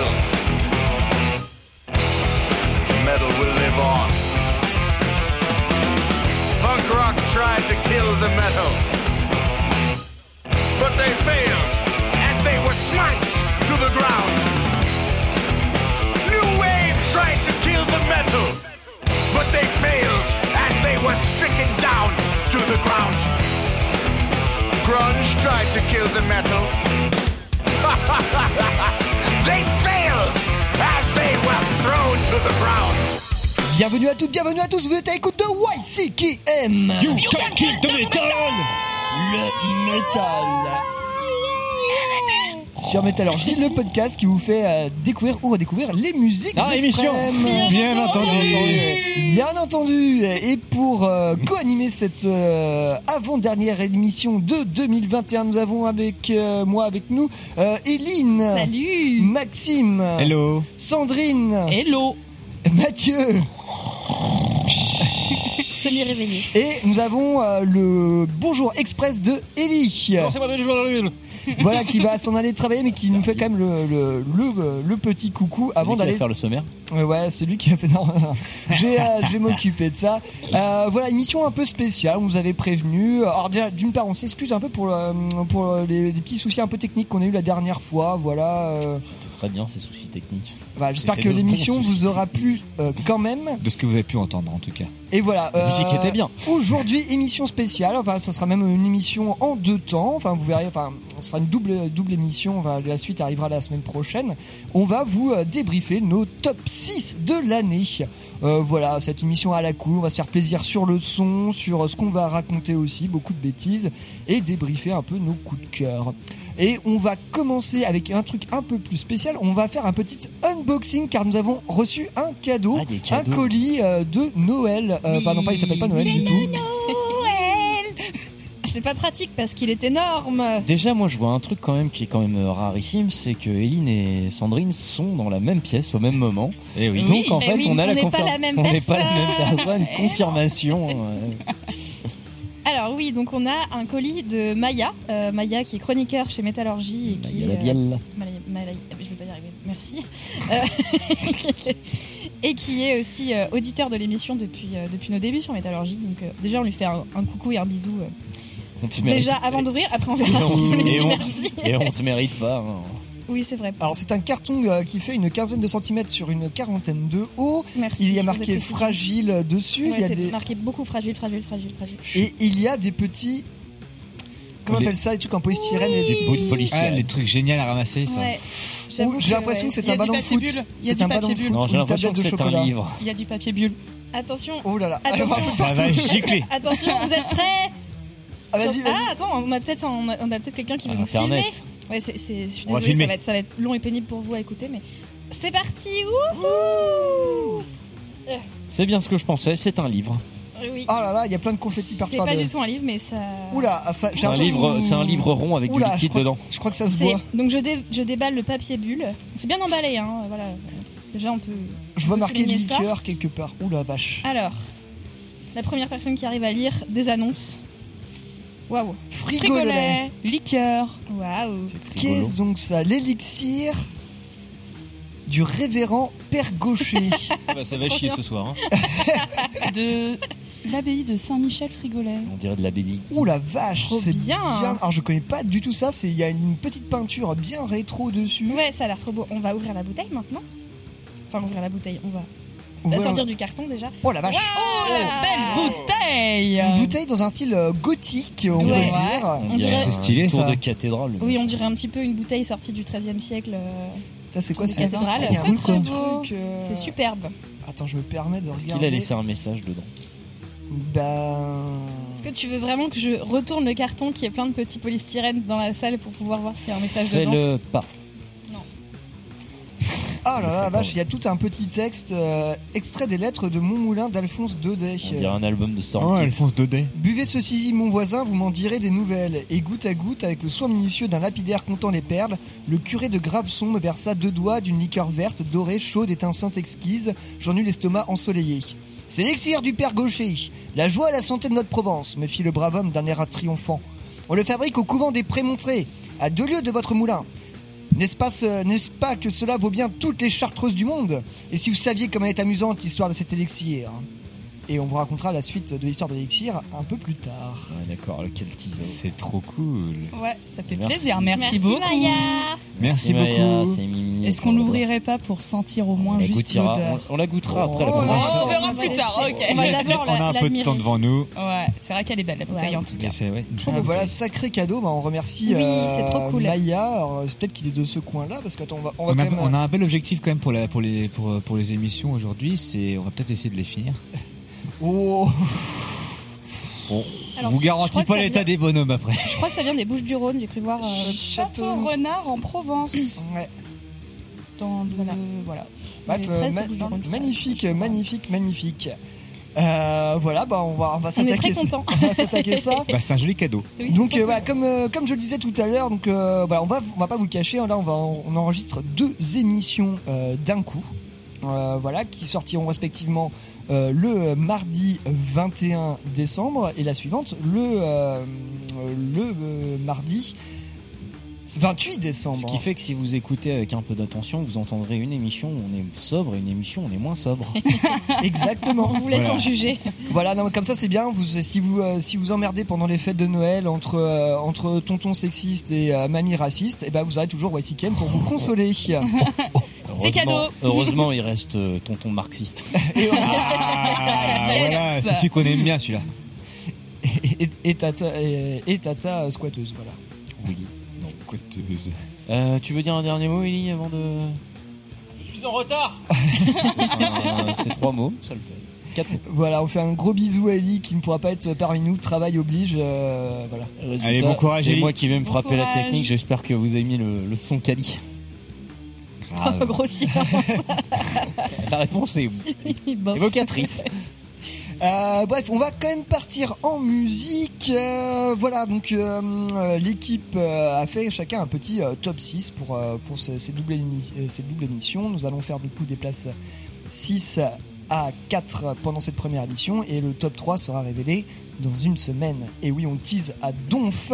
metal. Metal will live on. Punk rock tried to kill the metal, but they failed as they were smite to the ground. New wave tried to kill the metal, but they failed as they were stricken down to the ground. Grunge tried to kill the metal. they failed as they were thrown to the ground. Bienvenue à toutes, bienvenue à tous, vous êtes à l'écoute de YCKM You can kill the metal. Le métal Sur Métallurgie, le podcast qui vous fait euh, découvrir ou redécouvrir les musiques Ah, émission extrêmes. Bien entendu. Bien entendu. Et pour euh, co-animer cette euh, avant-dernière émission de 2021, nous avons avec euh, moi, avec nous, euh, Eline. Salut. Maxime. Hello. Sandrine. Hello. Mathieu. Semi-réveillé. Et nous avons euh, le bonjour express de Ellie. C'est moi de jouer voilà, qui va s'en aller travailler, mais qui nous fait quand même le, le, le, le petit coucou avant d'aller. faire le sommaire. Ouais, ouais, c'est lui qui a fait. Non, non, non. J'ai, euh, je vais m'occuper de ça. Euh, voilà, émission un peu spéciale. On vous avait prévenu. Alors déjà, d'une part, on s'excuse un peu pour euh, pour les, les petits soucis un peu techniques qu'on a eu la dernière fois. Voilà. euh, Très bien ces soucis techniques. voilà, J'espère que l'émission vous aura plu euh, quand même. De ce que vous avez pu entendre en tout cas. Et voilà. La musique était bien. Aujourd'hui, émission spéciale. Enfin, ça sera même une émission en deux temps. Enfin, vous verrez. Enfin, ce sera une double double émission. La suite arrivera la semaine prochaine. On va vous euh, débriefer nos top 6 de l'année. Euh, voilà, cette émission à la cool. On va se faire plaisir sur le son, sur euh, ce qu'on va raconter aussi, beaucoup de bêtises, et débriefer un peu nos coups de cœur. Et on va commencer avec un truc un peu plus spécial. On va faire un petit unboxing car nous avons reçu un cadeau, Ah, un colis euh, de Noël. Euh, Enfin non pas, il s'appelle pas Noël du tout. C'est pas pratique parce qu'il est énorme. Déjà, moi, je vois un truc quand même qui est quand même euh, rarissime, c'est que Eline et Sandrine sont dans la même pièce au même moment. Et oui. Oui, Donc, en mais fait, oui, on a on la n'est pas confirmation. la même On n'est pas la même personne. Eh Confirmation. euh, Alors oui, donc on a un colis de Maya, euh, Maya qui est chroniqueur chez Métallurgie et qui Il y a la euh, bielle. Maya- Maya- je vais pas y arriver. Merci. Euh, et qui est aussi euh, auditeur de l'émission depuis euh, depuis nos débuts sur Métallurgie. Donc euh, déjà on lui fait un, un coucou et un bisou. On te mérite. déjà avant d'ouvrir, après on Et verra on, si tu et dis on- merci. et on te mérite pas. hein. Oui c'est vrai. Alors c'est un carton euh, qui fait une quinzaine de centimètres sur une quarantaine de haut. Merci. Il y a vous marqué fragile dessus. Ouais, il y a c'est des marqué beaucoup fragile, fragile, fragile, fragile. et il y a des petits. Comment on Les- appelle ça Les trucs en polystyrène et des Des bouts de policiers. Ah, les trucs géniaux à ramasser, ça. Ouais. J'avoue J'ai que, l'impression ouais. que c'est Il y a un du ballon de papier foot. bulle. Il y a C'est du un ballon papier de bulle. foot. Non, ou j'ai une l'impression tablette que de c'est un livre. Il y a du papier bulle. Attention. Oh là là. Attention. Ça va gicler. Attention, vous êtes prêts? Ah, vas-y, vas-y. Ah attends, on a peut-être on a, on a peut-être quelqu'un qui veut nous filmer. Ouais, c'est c'est je suis On va désolée, filmer. ça va être ça va être long et pénible pour vous à écouter mais c'est parti. Wouhou C'est bien ce que je pensais. C'est un livre. Oui. Oh là là, il y a plein de confettis c'est partout. pas de- du tout un livre mais ça Oula, ah, ça, j'ai C'est un l'impression- livre. C'est un livre rond avec Oula, du je liquide crois que- dedans. Je crois que ça se C'est- voit. donc je, dé- je déballe le papier bulle. C'est bien emballé hein, voilà. Déjà on peut Je vois marqué souligner ça. liqueur quelque part. Oula, vache. Alors, la première personne qui arrive à lire des annonces. Waouh. Frigolet. liqueur. Waouh. Qu'est-ce donc ça L'élixir du révérend Père Gaucher. Bah, ça va chier ce soir. hein. De l'abbaye de Saint-Michel-Frigolet. On dirait de la bédie. Ouh la vache, Trop c'est bien. Alors je connais pas du tout ça. C'est il y a une petite peinture bien rétro dessus. Ouais, ça a l'air trop beau. On va ouvrir la bouteille maintenant. Enfin, ouvrir la bouteille. On va Voit- sortir du carton déjà. Oh la vache. Oh la belle bouteille Une bouteille dans un style euh, gothique, on peut Ouais. dire. On dirait- C'est stylé, tour ça. de cathédrale. Oui, on dirait un petit peu une bouteille sortie du XIIIe siècle. euh, Ça c'est quoi C'est cathédrale. euh, C'est superbe. Attends, je me permets de Est-ce qu'il a regarder. laissé un message dedans Ben. Est-ce que tu veux vraiment que je retourne le carton qui est plein de petits polystyrènes dans la salle pour pouvoir voir s'il y a un message dedans? Fais-le pas. Ah là là, la vache, il y a tout un petit texte euh, extrait des lettres de Montmoulin d'Alphonse Daudet. On dirait un album de. Oh, Alphonse Daudet. Buvez ceci, mon voisin, vous m'en direz des nouvelles. Et goutte à goutte, avec le soin minutieux d'un lapidaire comptant les perles, le curé de Graveson me versa deux doigts d'une liqueur verte, dorée, chaude, étincelante, exquise. J'en eus l'estomac ensoleillé. C'est l'élixir du père Gaucher. La joie et la santé de notre Provence, me fit le brave homme d'un air triomphant. On le fabrique au couvent des Prémontrés, à deux lieues de votre moulin. N'est-ce pas, que cela vaut bien toutes les chartreuses du monde? Et si vous saviez comment est amusante l'histoire de cet élixir Et on vous racontera la suite de l'histoire de l'élixir un peu plus tard. Ouais, d'accord, quel teaser. C'est trop cool. Ouais, ça fait Merci. plaisir. Merci, beaucoup. Maya. Merci, Maya, beaucoup. c'est Mimi. Est-ce qu'on l'ouvrirait pas pour sentir au moins on juste l'odeur on, on la goûtera Oh, après la oh, conversation. on verra plus tard, ok. On va d'abord On a un peu de temps devant nous. Ouais, c'est vrai qu'elle est belle la bouteille Ouais. en tout cas. Ouais, Ah, voilà, sacré cadeau. Bah, on remercie Oui, euh, c'est trop cool. Maya. Alors, c'est peut-être qu'il est de ce coin-là parce qu'attends, on va, on va On quand a, même. on a un bel objectif quand même pour, les, pour, pour les émissions aujourd'hui. C'est, on va peut-être essayer de les finir. Oh, Bon, Alors, vous que pas l'état vient- des bonhommes après. Je crois que ça vient des Bouches du Rhône, j'ai cru voir. euh, Château. Château Renard en Provence. ouais. Dans le- Voilà. voilà. Bref, euh, ma- magnifique, magnifique, magnifique. Euh, voilà, bah on va, on va On est s'attaquer. s'attaquer ça. Bah, c'est un joli cadeau. Oui, Donc c'est euh, voilà, cool. comme euh, comme je le disais tout à l'heure, donc euh, voilà, on va on va pas vous le cacher, hein, là on va on enregistre deux émissions euh, d'un coup, Euh, voilà, qui sortiront respectivement euh, le mardi 21 décembre et la suivante le euh, le euh, mardi 28 décembre. Ce qui fait que si vous écoutez avec un peu d'attention, vous entendrez une émission où on est sobre et une émission où on est moins sobre. Exactement. On vous laisse Voilà. en juger. Voilà, non, comme ça c'est bien. Vous, si vous euh, si vous emmerdez pendant les fêtes de Noël entre euh, entre tonton sexiste et euh, mamie raciste, et ben vous aurez toujours YCKM pour vous consoler. C'est cadeau. Heureusement- il reste euh, tonton marxiste. et, Ah, Yes. voilà, c'est celui qu'on aime bien celui-là. et, et tata et, et tata euh, squatteuse, voilà. Oui. Squatteuse. Euh, tu veux dire un dernier mot, Ellie, avant de. Je suis en retard Euh, c'est trois mots, ça le fait. Quatre mots. Voilà, on fait un gros bisou à Ellie qui ne pourra pas être parmi nous. Travail oblige, euh, voilà. Résultat, Allez, bon courage, C'est Ellie. moi qui vais me Bon frapper la courage. technique. J'espère que vous avez mis le, le son quali. Grave. Grossier. La réponse est évocatrice. Euh, bref, on va quand même partir en musique. Euh, voilà, donc euh, l'équipe a fait chacun un petit top 6 pour, pour ce- ces, doubles ces doubles émissions. Nous allons faire du coup des places 6 à 4 pendant cette première émission et le top 3 sera révélé dans une semaine. Et oui, on tease à donf.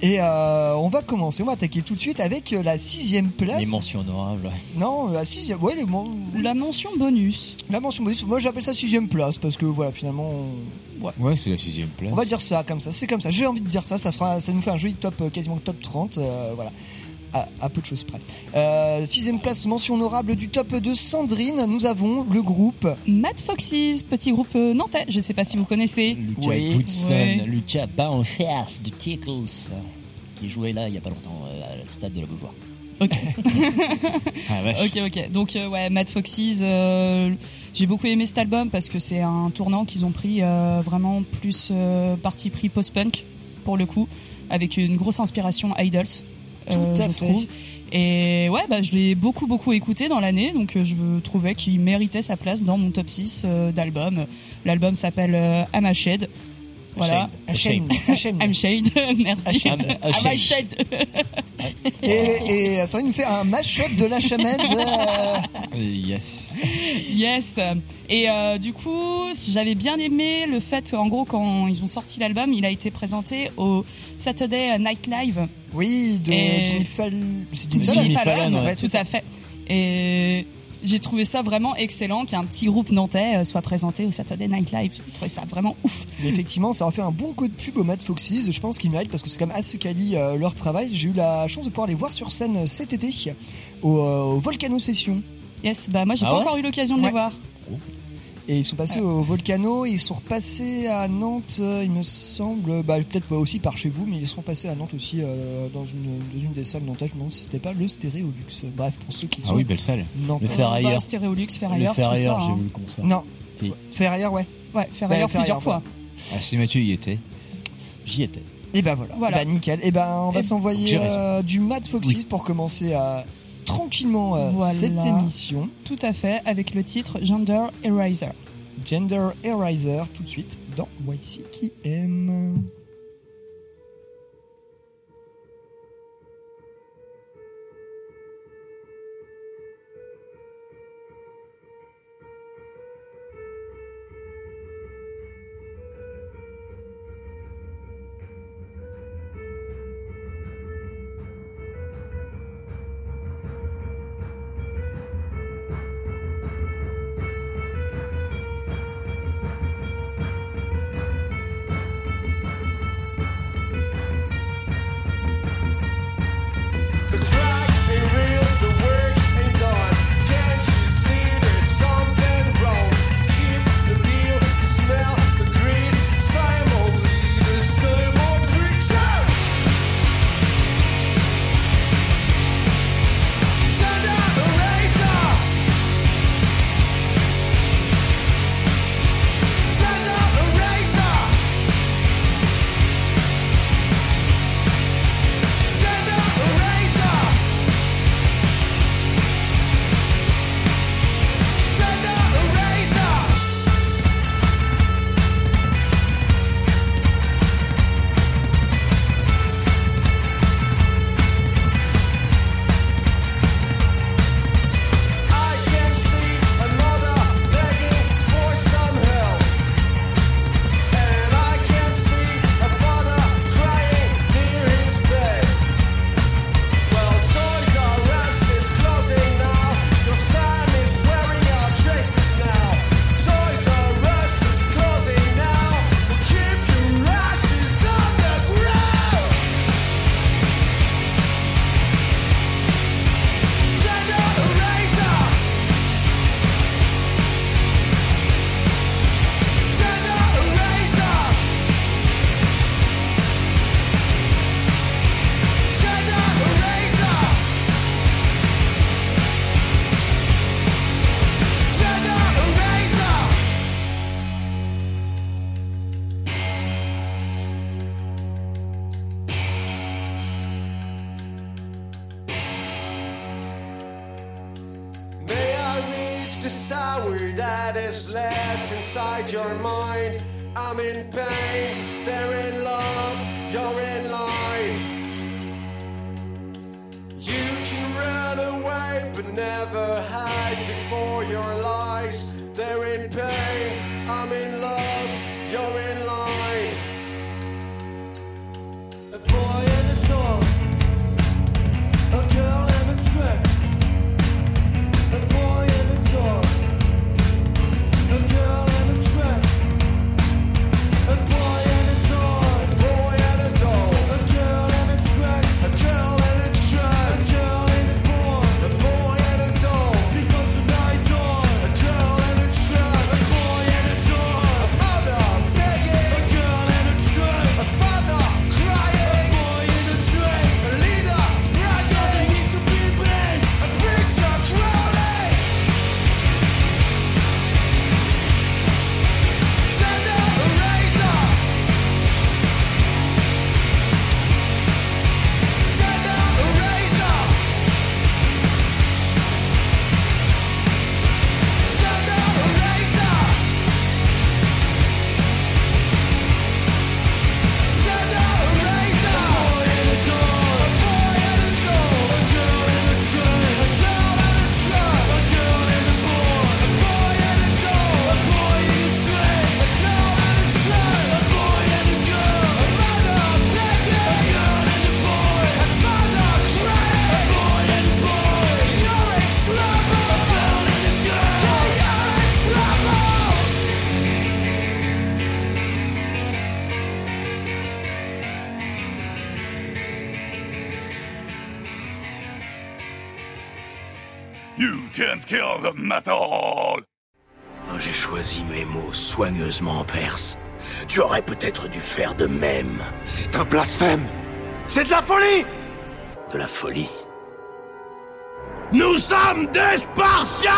Et euh, on va commencer, on va attaquer tout de suite avec euh, la sixième place. Les mentions honorables. ouais. Non, la sixième, ouais, les mon- La mention bonus. la mention bonus. Moi, j'appelle ça sixième place parce que voilà, finalement, on- Ouais, c'est la sixième place. On va dire ça comme ça, c'est comme ça. J'ai envie de dire ça, ça fera, ça nous fait un joli top, euh, quasiment top 30, euh, voilà. À, à peu de choses près. Euh, sixième place, mention honorable du top de Sandrine. Nous avons le groupe. Mad Foxes, petit groupe euh, nantais. Je sais pas si vous connaissez. Lucas Oui. Goodson, Ouais. Lucas Baumfers du Tickles, qui jouait là il y a pas longtemps euh, à stade de la Beaujoire. Ah, vache. Ok, ok. Donc, euh, ouais, Mad Foxes, euh, j'ai beaucoup aimé cet album parce que c'est un tournant qu'ils ont pris euh, vraiment plus euh, parti pris post-punk, pour le coup, avec une grosse inspiration Idols, Tout à je fait. trouve. Et ouais, bah, je l'ai beaucoup, beaucoup écouté dans l'année, donc euh, je trouvais qu'il méritait sa place dans mon top 6 euh, d'albums. L'album s'appelle euh, I'm Ashamed. Voilà. Hachem. Hachem. I'm Shade, merci. I'm Ashamed. Ashamed. Et, et Sandrine nous fait un mash-up de la chamade. euh, Yes. Yes. Et euh, du coup, j'avais bien aimé le fait, en gros, quand ils ont sorti l'album, il a été présenté au Saturday Night Live. oui, de Jimmy Fallon. C'est Jimmy Fallon. Ouais, tout à fait. Et j'ai trouvé ça vraiment excellent qu'un petit groupe nantais euh, soit présenté au Saturday Night Live. J'ai trouvé ça vraiment ouf. Mais effectivement, ça a fait un bon coup de pub au Mad Foxes. Je pense qu'ils méritent parce que c'est quand même assez quali euh, leur travail. J'ai eu la chance de pouvoir les voir sur scène euh, cet été au, euh, au Volcano Session. Yes, bah moi j'ai Ah pas ouais encore eu l'occasion de Ouais. les voir. Et ils sont passés au Volcano, et ils sont repassés à Nantes, euh, il me semble, bah, peut-être pas aussi par chez vous, mais ils sont passés à Nantes aussi euh, dans, une, dans une des salles nantaises. Je me demande si c'était pas le Stéréolux. Bref, pour ceux qui sont Ah oui, belle salle. nantais. Le Ferrailleur. Bah, Stéréolux, Le Ferrailleur, tout Ferrailleur, j'ai hein. vu le concert. Non, Si. Ferrailleur, ouais. Ouais, Ferrailleur plusieurs Ferrailleur, fois. Ah, si Mathieu y était. J'y étais. Et ben voilà, Voilà. Bah, nickel. Et ben on va s'envoyer euh, du Mad Foxes pour commencer à tranquillement euh, Voilà. cette émission. Tout à fait, avec le titre Gender Eraser. Gender Eraser tout de suite dans YCKM. J'ai choisi mes mots soigneusement en perse. Tu aurais peut-être dû faire de même. C'est un blasphème. C'est de la folie. De la folie. Nous sommes des Spartiates.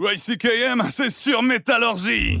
YCKM, c'est sur Métallurgie.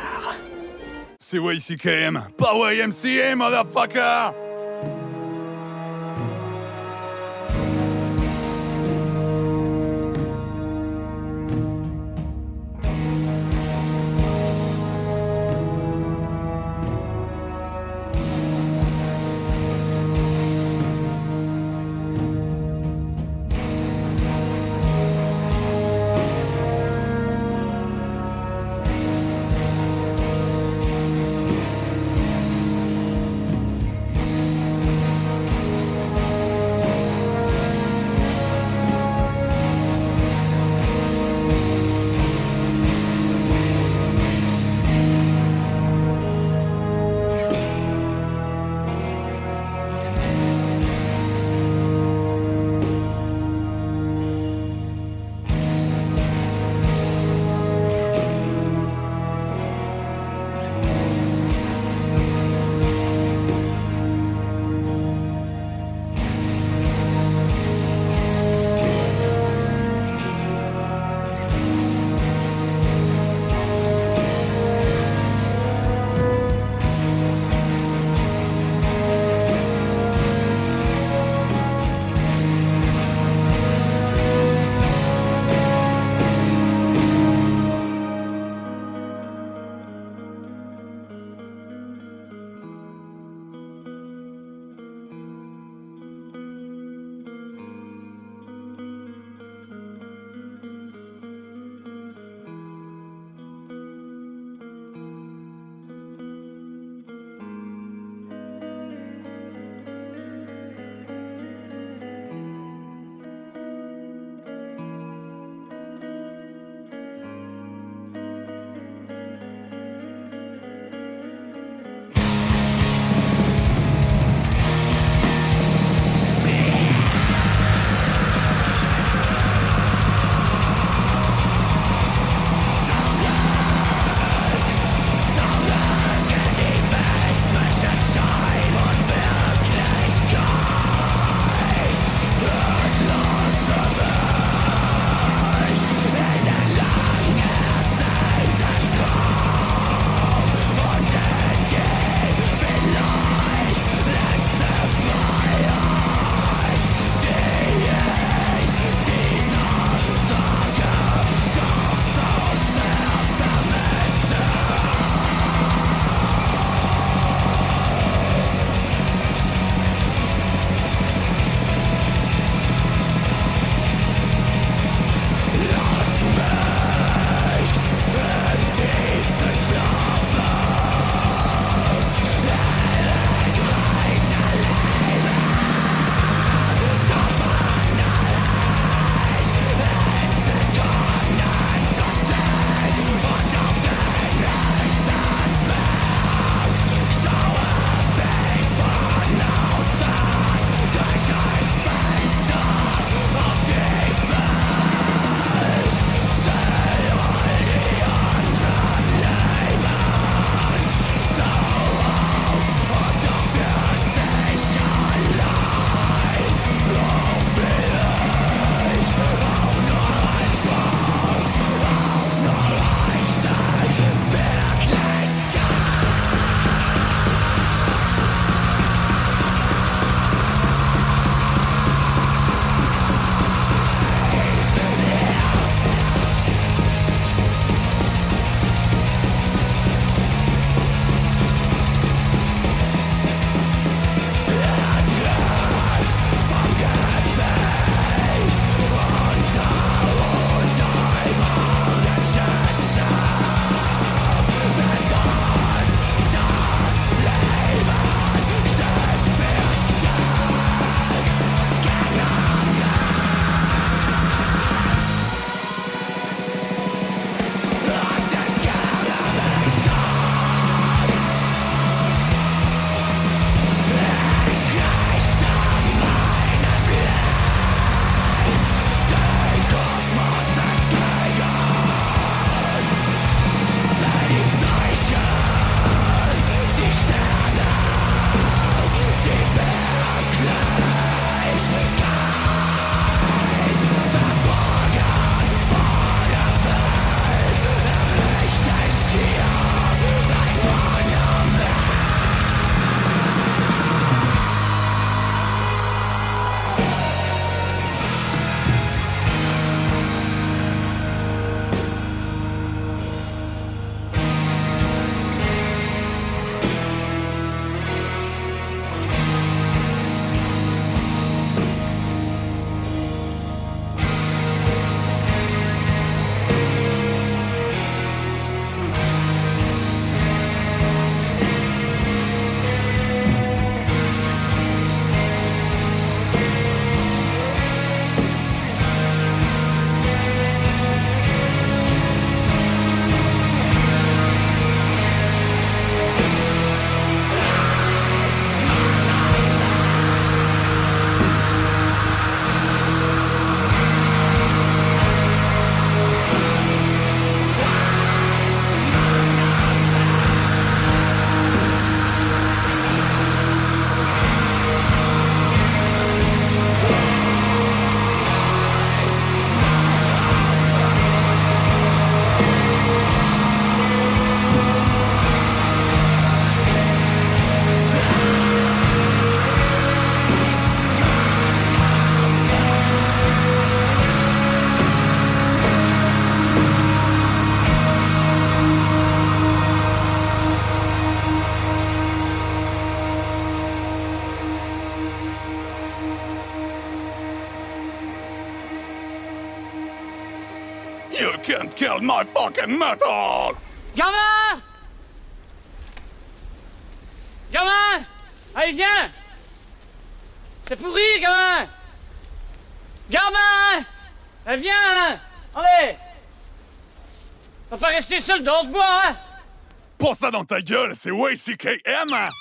C'est YCKM, pas YMCA, motherfucker! My fucking metal! Gamin Gamin Allez, viens! C'est pourri, gamin Gamin Allez, viens Allez! Va pas rester seul dans ce bois, hein! Pas ça dans ta gueule, c'est YCKM! You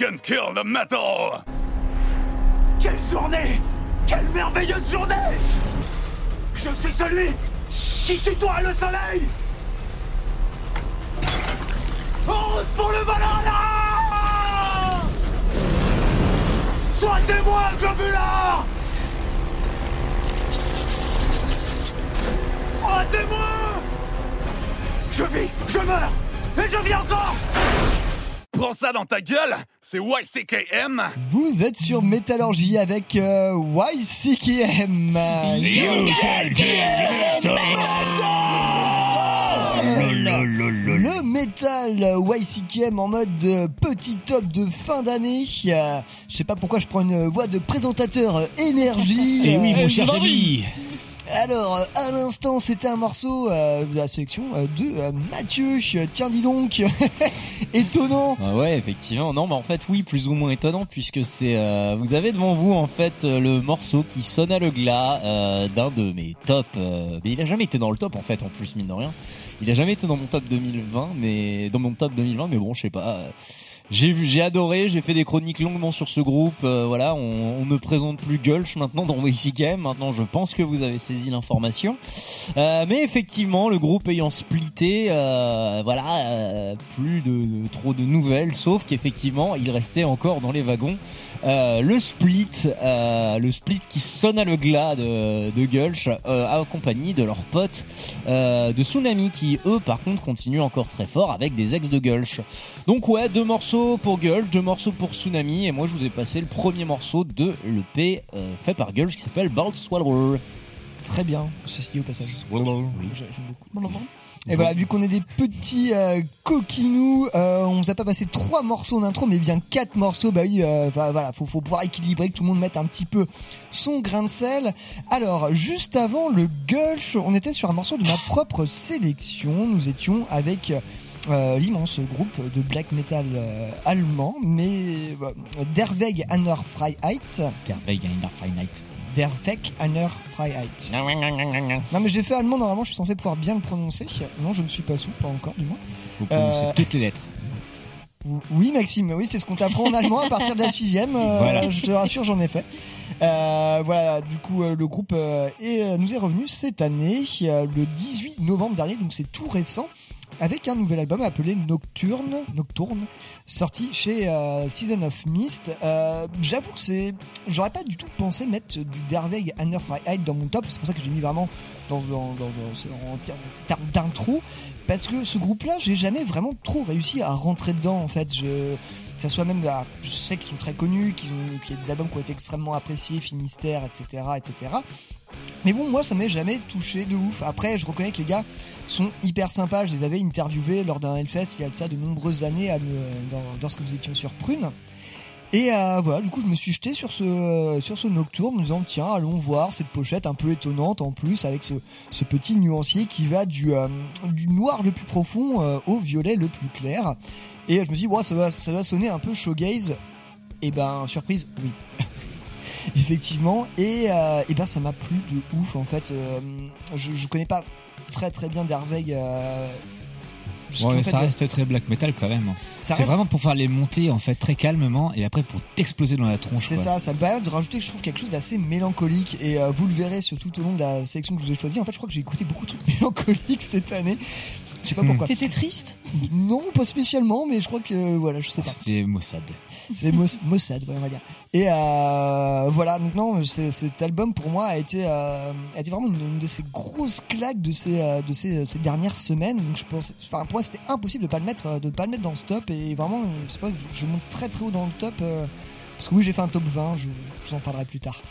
can't kill the metal! Quelle journée! Quelle merveilleuse journée! Je suis celui qui tutoie le soleil! En route pour le Valhalla Soignez-moi, globulard Soignez-moi! Je vis, je meurs, et je vis encore! Prends ça dans ta gueule, c'est YCKM! Vous êtes sur Métallurgie avec euh, YCKM. Le métal YCKM en mode euh, petit top de fin d'année. Euh, Je sais pas pourquoi je prends une voix de présentateur euh, énergie. Eh oui, mon Euh, cher. Alors, euh, à l'instant, c'était un morceau euh, de la sélection euh, de euh, Mathieu. Tiens, dis donc, étonnant. Ah ouais, effectivement. Non, mais en fait, oui, plus ou moins étonnant puisque c'est. euh, vous avez devant vous en fait euh, le morceau qui sonne à le glas euh, d'un de mes tops. euh, mais il a jamais été dans le top en fait, en plus mine de rien. Il a jamais été dans mon top 2020, mais dans mon top 2020, mais bon, je sais pas. J'ai vu, j'ai adoré, j'ai fait des chroniques longuement sur ce groupe. euh, voilà, on, on ne présente plus Gulch maintenant dans Game. Maintenant, je pense que vous avez saisi l'information. Euh, mais effectivement, le groupe ayant splitté, euh, voilà, euh, plus de, de- trop de nouvelles, sauf qu'effectivement, il restait encore dans les wagons. Euh, le split, euh, le split qui sonne à le glas de, de Gulch, accompagné de leurs potes de Tsunami, qui eux, par contre, continuent encore très fort avec des ex de Gulch. Donc ouais, deux morceaux pour Gulch, deux morceaux pour Tsunami, et moi je vous ai passé le premier morceau de l'EP euh, fait par Gulch qui s'appelle Bald Swallower. Très bien, ceci dit au passage. J'aime beaucoup. Et voilà, vu qu'on est des petits euh, coquinous, euh, on vous a pas passé trois morceaux d'intro, mais bien quatre morceaux. Bah oui, euh, voilà, faut, faut pouvoir équilibrer, que tout le monde mette un petit peu son grain de sel. Alors, juste avant le Gulch, on était sur un morceau de ma propre sélection. Nous étions avec euh, l'immense groupe de black metal euh, allemand, mais euh, Der Weg Anner Freiheit. Der Weg Anner Freiheit. Der Weg Anner Freiheit. Non mais j'ai fait allemand normalement, je suis censé pouvoir bien le prononcer. Non, je ne suis pas sous, pas encore du moins. Vous prononcez Euh, toutes les lettres. Oui Maxime, oui c'est ce qu'on t'apprend en allemand à partir de la sixième. Voilà. Je te rassure, j'en ai fait. Euh, voilà, du coup euh, le groupe euh, est, nous est revenu cette année, le 18 novembre dernier, donc c'est tout récent, avec un nouvel album appelé Nocturne, Nocturne, sorti chez euh, Season of Mist. Euh, J'avoue que c'est, j'aurais pas du tout pensé mettre du Derweg Anner Freiheit dans mon top. C'est pour ça que j'ai mis vraiment dans, dans, dans, en termes d'intro, parce que ce groupe-là, j'ai jamais vraiment trop réussi à rentrer dedans. En fait, je que ça soit même, bah, je sais qu'ils sont très connus, qu'ils ont, qu'il y a des albums qui ont été extrêmement appréciés, Finistère, etc., etc. Mais bon, moi, ça m'est jamais touché de ouf. Après, je reconnais que les gars sont hyper sympas. Je les avais interviewés lors d'un Hellfest il y a de ça de nombreuses années lorsque nous étions sur Prune. Et euh, voilà, du coup, je me suis jeté sur ce sur ce nocturne, en me disant tiens, allons voir cette pochette un peu étonnante en plus avec ce, petit nuancier qui va du euh, noir le plus profond euh, au violet le plus clair. Et je me suis dit, ouais, ça va ça va sonner un peu shoegaze. Et ben surprise, oui. Effectivement, et, euh, et ben ça m'a plu de ouf en fait. Euh, je, je connais pas très très bien Derweg. Euh, ce Ouais, mais ça reste très black metal quand même. Ça C'est reste- vraiment pour faire les monter en fait très calmement et après pour t'exploser dans la tronche. C'est ça, ça me permet de rajouter, je trouve, quelque chose d'assez mélancolique. Et euh, vous le verrez sur tout au long de la sélection que je vous ai choisie. En fait, je crois que j'ai écouté beaucoup de trucs mélancoliques cette année. Je sais pas Hmm. pourquoi. T'étais triste? Non, pas spécialement, mais je crois que euh, voilà, je sais pas. C'était Mossad. C'est Mos- Mossad, ouais, on va dire. Et euh, voilà, donc non, cet album pour moi a été, euh, a été vraiment une, une de ces grosses claques de ces, euh, de ces, ces dernières semaines. Donc je pense, enfin pour moi c'était impossible de pas le mettre, euh, de pas le mettre dans ce top. Et vraiment, euh, pas je, je monte très très haut dans le top. euh, parce que oui, j'ai fait un top 20, je, je vous en parlerai plus tard.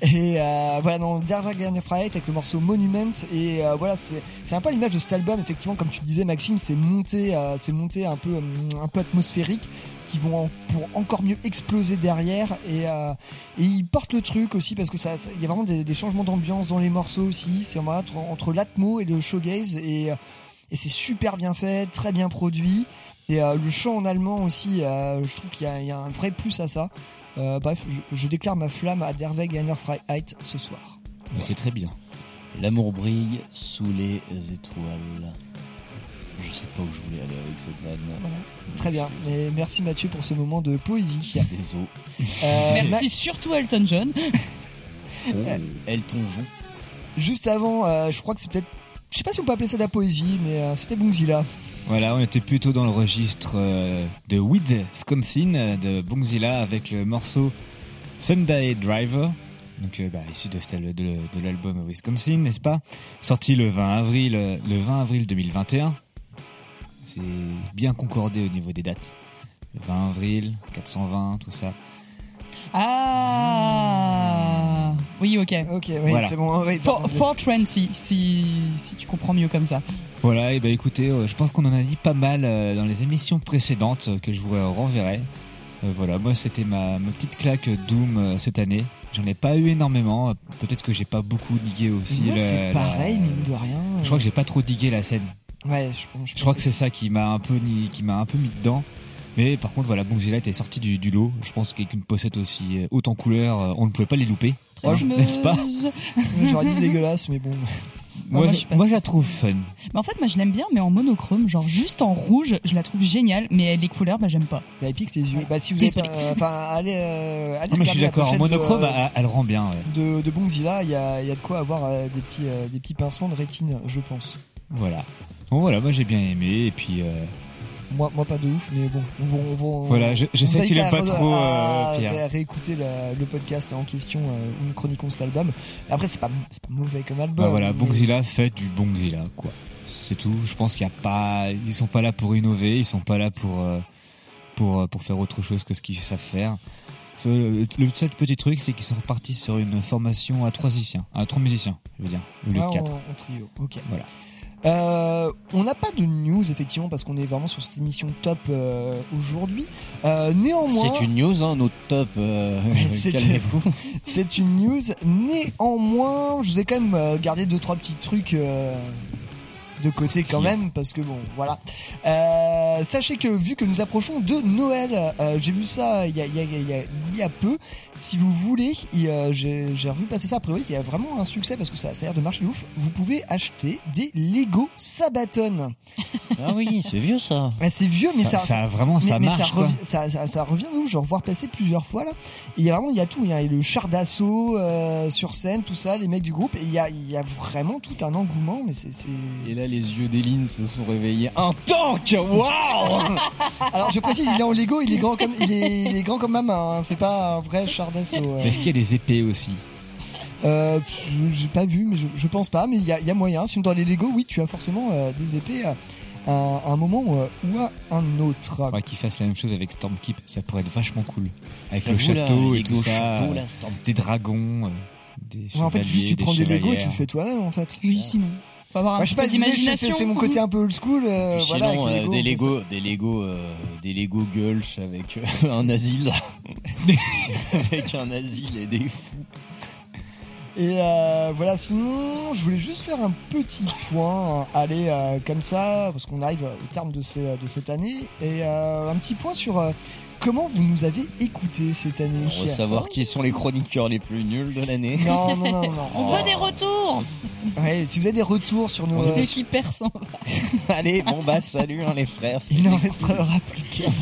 Et euh, voilà, dans Derwag Dernier Fright avec le morceau Monument. Et euh, voilà, c'est un peu l'image de cet album, effectivement, comme tu disais, Maxime, c'est monté, euh, c'est monté un peu, euh, un peu atmosphérique, qui vont pour encore mieux exploser derrière. Et, euh, et ils portent le truc aussi parce que ça, il y a vraiment des, changements d'ambiance dans les morceaux aussi. C'est en- entre, entre l'atmo et le showgaze et, euh, et c'est super bien fait, très bien produit. Et euh, le chant en allemand aussi, euh, je trouve qu'il y, a- un vrai plus à ça. Bref, je, déclare ma flamme à Derweg Freiheit ce soir. C'est très bien. L'amour brille sous les étoiles. Je sais pas où je voulais aller avec cette vanne. Très bien. Et merci Mathieu pour ce moment de poésie. Désolé. Euh, Merci surtout à Elton John. Oh, Elton John. Juste avant, euh, je crois que c'est peut-être, je sais pas si on peut appeler ça de la poésie, mais euh, c'était Bungzilla. Voilà, on était plutôt dans le registre euh, de Wisconsin euh, de Bongzilla avec le morceau Sunday Driver. Donc euh, bah, issu de, de, de- l'album Wisconsin, n'est-ce pas? Sorti le 20 avril euh, le 20 avril 2021. C'est bien concordé au niveau des dates. Le 20 avril, 420, tout ça. Ah Oui, ok. Ok, oui, Voilà. c'est bon. Oui, For- pardon, 420, si, si tu comprends mieux comme ça. Voilà, et bah écoutez, euh, je pense qu'on en a dit pas mal euh, dans les émissions précédentes euh, que je vous renverrai. Euh, voilà, moi c'était ma, ma petite claque Doom cette année. J'en ai pas eu énormément. Peut-être que j'ai pas beaucoup digué aussi. Moi, le- c'est la- pareil, mine de rien. Je crois que j'ai pas trop digué la scène. Ouais, je, pense- Je crois que c'est ça qui m'a un peu ni- qui m'a un peu mis dedans. Mais par contre, voilà, Bongzilla était sorti du, du lot. Je pense qu'avec une pochette aussi euh, haute en couleurs, euh, on ne pouvait pas les louper. Ouais, je- n'est-ce pas J'aurais dit dégueulasse, mais bon. Moi, moi, je suis pas moi, je la trouve fun. Mais en fait, moi, je l'aime bien, mais en monochrome, genre juste en rouge, je la trouve géniale, mais les couleurs, bah, j'aime pas. Bah, elle pique les yeux. Bah, si vous avez Désolé. pas, enfin, allez, euh, allez Non, mais je suis d'accord. En de, monochrome, euh, elle, rend bien. ouais. de, de Bongzilla, il y a, il y a de quoi avoir euh, des petits, euh, des petits pincements de rétine, je pense. Voilà. Bon, voilà, moi j'ai bien aimé. Et puis, euh, Moi, moi pas de ouf, mais bon, on va, on va- Voilà, je- je sais l'aimes invite pas trop, à- euh, Pierre. à réécouter la- le podcast en question, euh, nous chroniquons cet album. Après, c'est pas, c'est pas mauvais comme album. bah voilà, mais- Bongzilla fait du Bongzilla, quoi. C'est tout. Je pense qu'il y a pas, ils sont pas là pour innover, ils sont pas là pour, euh, pour, euh, pour faire autre chose que ce qu'ils savent faire. Le seul petit truc, c'est qu'ils sont repartis sur une formation à trois musiciens, à trois musiciens, je veux dire, au lieu Ah, de quatre. en, en trio, ok. Voilà. Euh, on n'a pas de news effectivement parce qu'on est vraiment sur cette émission top euh, aujourd'hui. Euh, néanmoins, C'est une news, hein, notre top. euh, Calmez-vous. c'est une news. Néanmoins, je vous ai quand même euh, gardé deux trois petits trucs euh, de côté quand même parce que bon, voilà. Euh, sachez que vu que nous approchons de Noël, euh, j'ai vu ça il y a, il y, a, il y, a, il y a peu. Si vous voulez, il, euh, j'ai j'ai revu passer ça. A priori, il y a vraiment un succès parce que ça, ça a l'air de marcher de ouf. Vous pouvez acheter des Lego Sabaton. Ah oui, c'est vieux ça. Ah, c'est vieux, mais ça, ça, ça, vraiment, ça mais, mais marche, ça, quoi. revient, ça, ça, ça revient de ouf, je vais revoir passer plusieurs fois là. Et il y a vraiment, il y a tout, il y a le char d'assaut euh, sur scène, tout ça, les mecs du groupe, et il y a, il y a vraiment tout un engouement, mais c'est, c'est... Et là, les yeux d'Eline se sont réveillés. Un tank Waouh Alors je précise, il est en Lego, il est grand comme, il est, il est grand comme ma main, hein, c'est pas un vrai char d'assaut. euh. Est-ce qu'il y a des épées aussi? Euh, je- j'ai pas vu, mais je, je pense pas, mais il y a, il y a moyen. Si on dans les Lego, oui, tu as forcément euh, des épées à, à un moment euh, ou à un autre. Faudrait qu'ils fassent la même chose avec Stormkeep, ça pourrait être vachement cool. Avec le J'avoue, là, château et tout ça, là, des dragons, euh, des Ouais, en fait, juste tu prends des Lego et tu chevalières. le fais toi-même en fait. Oui, sinon. Faut avoir un Bah, je petit sais pas, peu c'est- d'imagination. c'est mon côté un peu old school. euh, voilà, sinon, avec euh, des Lego, Lego, des Lego, euh, des Lego Gulch avec euh, un asile, avec un asile et des fous. Et euh, voilà, sinon, je voulais juste faire un petit point, hein, aller euh, comme ça, parce qu'on arrive au terme de, ces, de cette année, et euh, un petit point sur euh, comment vous nous avez écouté cette année. On veut savoir qui sont les chroniqueurs les plus nuls de l'année. Non, non, non, non. On veut des retours Ouais, si vous avez des retours sur nos... Celui qui perd s'en va. Allez, bon bah salut hein, les frères. c'est- il n'en restera plus qu'un.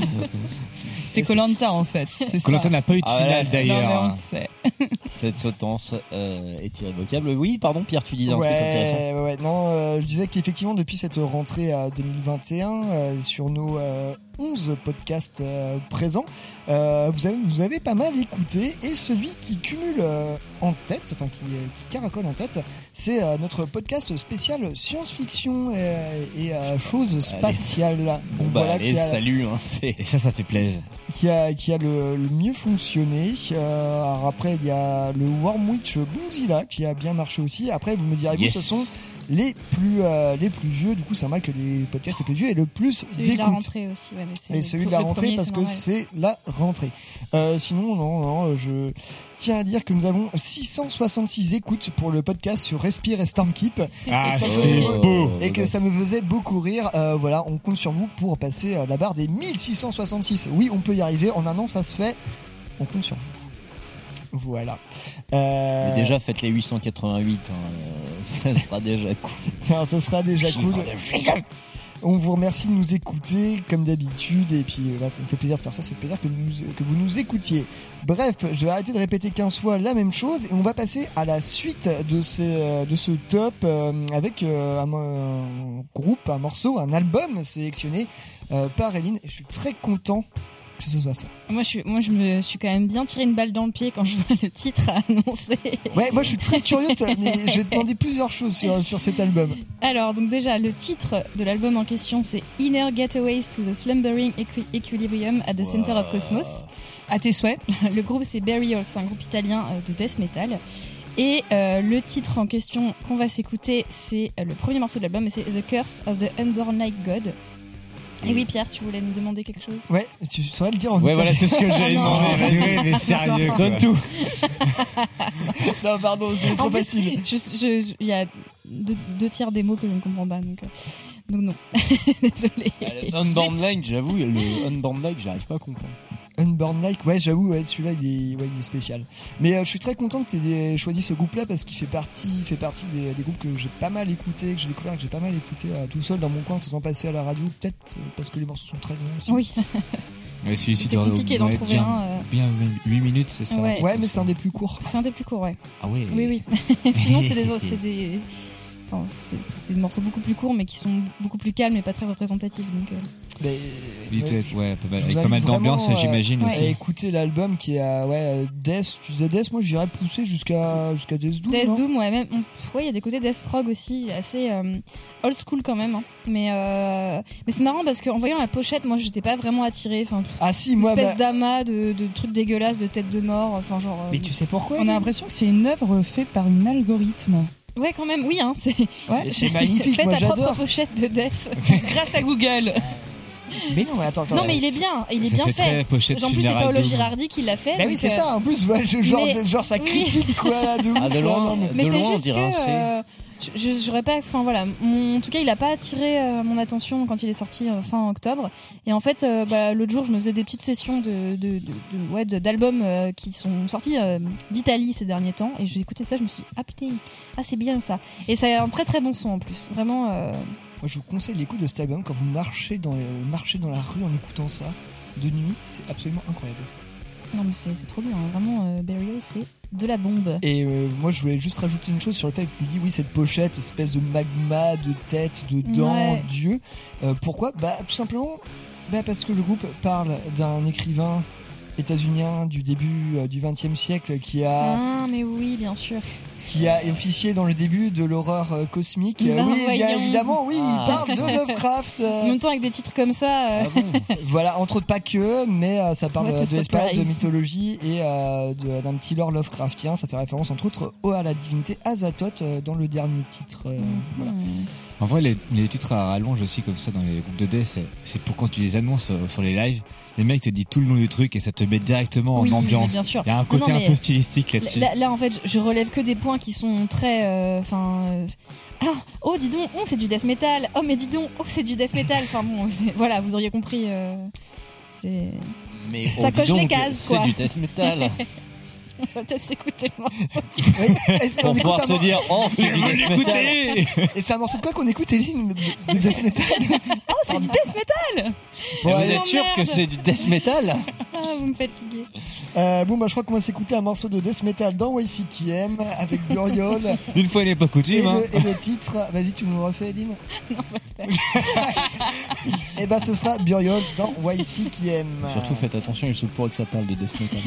C'est Colanta en fait. Koh-Lanta n'a pas eu de Ah, finale mais d'ailleurs. on sait. Cette sautance euh, est irrévocable. Oui, pardon Pierre, tu disais un truc intéressant. Ouais, ouais, ouais. Non, euh, je disais qu'effectivement, depuis cette rentrée à 2021, euh, sur nos euh, 11 podcasts euh, présents, euh, vous, avez, vous avez pas mal écouté. Et celui qui cumule euh, en tête, enfin qui, qui caracole en tête, c'est notre podcast spécial science-fiction et, et choses spatiales. Bon Donc bah voilà, allez, qui a- salut. Hein, Et ça, ça fait plaisir. qui a, qui a le, le mieux fonctionné. Alors après, il y a le Wormwitch Boomzilla qui a bien marché aussi. Après, vous me direz, vous, Yes. ce sont les plus, euh, les plus vieux. Du coup, c'est normal que les podcasts les plus vieux aient le plus Celui de la rentrée aussi, ouais, mais c'est Et celui de la rentrée premier, parce que c'est la rentrée. Euh, sinon, non, non, je tiens à dire que nous avons 666 écoutes pour le podcast sur Respire et Stormkeep. Ah, Et c'est beau. Et que ça me faisait beaucoup rire. Euh, voilà, on compte sur vous pour passer euh, la barre des 1666. Oui, on peut y arriver. En un an, ça se fait. On compte sur vous. Voilà. Euh, Mais déjà faites les 888. Hein, euh, ça sera déjà cool. non, ça sera déjà Chiffre cool. de. On vous remercie de nous écouter comme d'habitude et puis euh, là, ça me fait plaisir de faire ça, ça fait plaisir que, nous- que vous nous écoutiez. Bref, je vais arrêter de répéter 15 fois la même chose et on va passer à la suite de, ces, euh, de ce top euh, avec euh, un, un groupe, un morceau, un album sélectionné euh, par Eline je suis très content que ce soit ça. Moi, je suis, moi, je me suis quand même bien tiré une balle dans le pied quand je vois le titre annoncé. Ouais, moi je suis très curieux, mais je vais demander plusieurs choses sur, sur cet album. Alors, donc déjà, le titre de l'album en question, c'est Inner Getaways to the Slumbering Equi- Equilibrium at the Center of Cosmos. À tes souhaits. Le groupe, c'est Burial, c'est un groupe italien euh, de death metal. Et euh, le titre en question qu'on va s'écouter, c'est euh, le premier morceau de l'album, et c'est The Curse of the Unborn Light God. Et oui, Pierre, tu voulais me demander quelque chose? Ouais, tu saurais le dire en Ouais, voilà, c'est ce que j'allais Oh non. demander. Ouais, mais sérieux. Donne tout. Non, pardon, c'est trop facile. Il y a deux, deux tiers des mots que je ne comprends pas, donc, euh, donc non. Désolée. Unbound Light, j'avoue, le Unbound j'arrive pas à comprendre. Un Unborn Like. Ouais, j'avoue, ouais, celui-là, il est, ouais, il est spécial. Mais euh, je suis très content que tu aies choisi ce groupe-là parce qu'il fait partie, il fait partie des, des groupes que j'ai pas mal écouté, que j'ai découvert, que j'ai pas mal écouté euh, tout seul dans mon coin, sans passer à la radio, peut-être euh, parce que les morceaux sont très longs aussi. Oui. Ouais, celui-ci C'était doit- compliqué d'en trouver bien, un, euh. Bien 8 minutes, c'est ça Ouais. Ouais, mais c'est un des plus courts. C'est un des plus courts, ouais. Ah oui. Oui, oui. Sinon, c'est des, c'est des, enfin, c'est des morceaux beaucoup plus courts, mais qui sont beaucoup plus calmes et pas très représentatifs. Donc, euh, Mais, ouais, pas mal- avec pas mal d'ambiance, euh, j'imagine ouais. aussi. à écouter l'album qui est à, ouais, Death, tu disais Death, moi j'irais pousser jusqu'à, jusqu'à Death Doom. Death Doom, ouais, même, ouais, il y a des côtés Death Prog aussi, assez euh, old school quand même. hein. Mais, euh, mais c'est marrant parce qu'en voyant la pochette, moi, j'étais pas vraiment attirée. Enfin, pff, Ah si, moi, espèce bah- d'amas de, de trucs dégueulasses, de têtes de mort. Enfin, genre. euh, mais tu sais pourquoi On a l'impression que c'est une œuvre faite par une algorithme. Ouais, quand même, oui, hein. C'est magnifique, Fais ta propre pochette de Death. Grâce à Google. Mais non, mais attends, attends. non, mais il est bien, il est Ça bien fait En plus, c'est Paolo Girardi qui l'a fait. Bah oui, c'est euh, ça, en plus, je- genre, mais- genre ça oui. critique quoi là de. Ah, de loin, non, mais- c'est juste que euh, je- je- j'aurais pas, enfin voilà, mon- en tout cas, il a pas attiré euh, mon attention quand il est sorti euh, fin octobre. Et en fait, euh, bah, l'autre jour, je me faisais des petites sessions de, de, de, de- ouais, d'albums euh, qui sont sortis euh, d'Italie ces derniers temps. Et j'ai écouté ça, je me suis dit, ah putain, ah c'est bien ça. Et ça a un très très bon son en plus, vraiment. euh, Moi, je vous conseille l'écoute de cet album quand vous marchez dans, euh, marchez dans la rue en écoutant ça de nuit, c'est absolument incroyable. Non mais c'est c'est trop bien, hein. vraiment euh, Burial c'est de la bombe. Et euh, moi, je voulais juste rajouter une chose sur le fait que tu dis, oui, cette pochette, espèce de magma, de tête, de dents, Ouais. d'yeux. Euh, pourquoi? Bah, tout simplement, bah, parce que le groupe parle d'un écrivain états-unien du début euh, du XXe siècle qui a Ah mais oui bien sûr. qui a officié dans le début de l'horreur euh, cosmique. Ben oui, bien évidemment, oui, Ah. il parle de Lovecraft. euh, En même temps avec des titres comme ça. euh, Ah bon Voilà, entre autres pas que, mais ça parle What de l'espace, de surprise. mythologie et euh, d'un petit lore Lovecraftien. Ça fait référence entre autres au- à la divinité Azathoth dans le dernier titre. voilà. hmm. En vrai, les, les titres à rallonge aussi comme ça dans les groupes de death, c'est- c'est pour quand tu les annonces sur les lives. Les mecs te disent tout le nom du truc et ça te met directement Oui, en ambiance. bien sûr. Il y a un côté non, un peu stylistique là-dessus. Là, là, en fait, je relève que des points qui sont très. euh, Enfin. euh, ah, oh, dis donc, oh, c'est du death metal. Oh, mais dis donc, oh, c'est du death metal. Enfin bon, c'est- voilà, vous auriez compris. euh, c'est. Mais Ça oh, coche les cases, C'est quoi. du death metal. On va peut-être s'écouter le morceau. Oui, est-ce qu'on Pour écoute pouvoir un se mor- dire, oh, c'est du death metal. Et c'est un morceau de quoi qu'on écoute, Eline De de death metal Oh, c'est du death metal vous êtes sûr que c'est du death metal Ah, vous me fatiguez. euh, Bon, bah, je crois qu'on va s'écouter un morceau de death metal dans YCKM avec Burial Une fois n'est pas et, coutume. hein. le, et le titre. Vas-y, tu nous le refais, Eline Et bah, ce sera Burial dans YCKM. Surtout faites attention, il se pourrait que ça parle de death metal.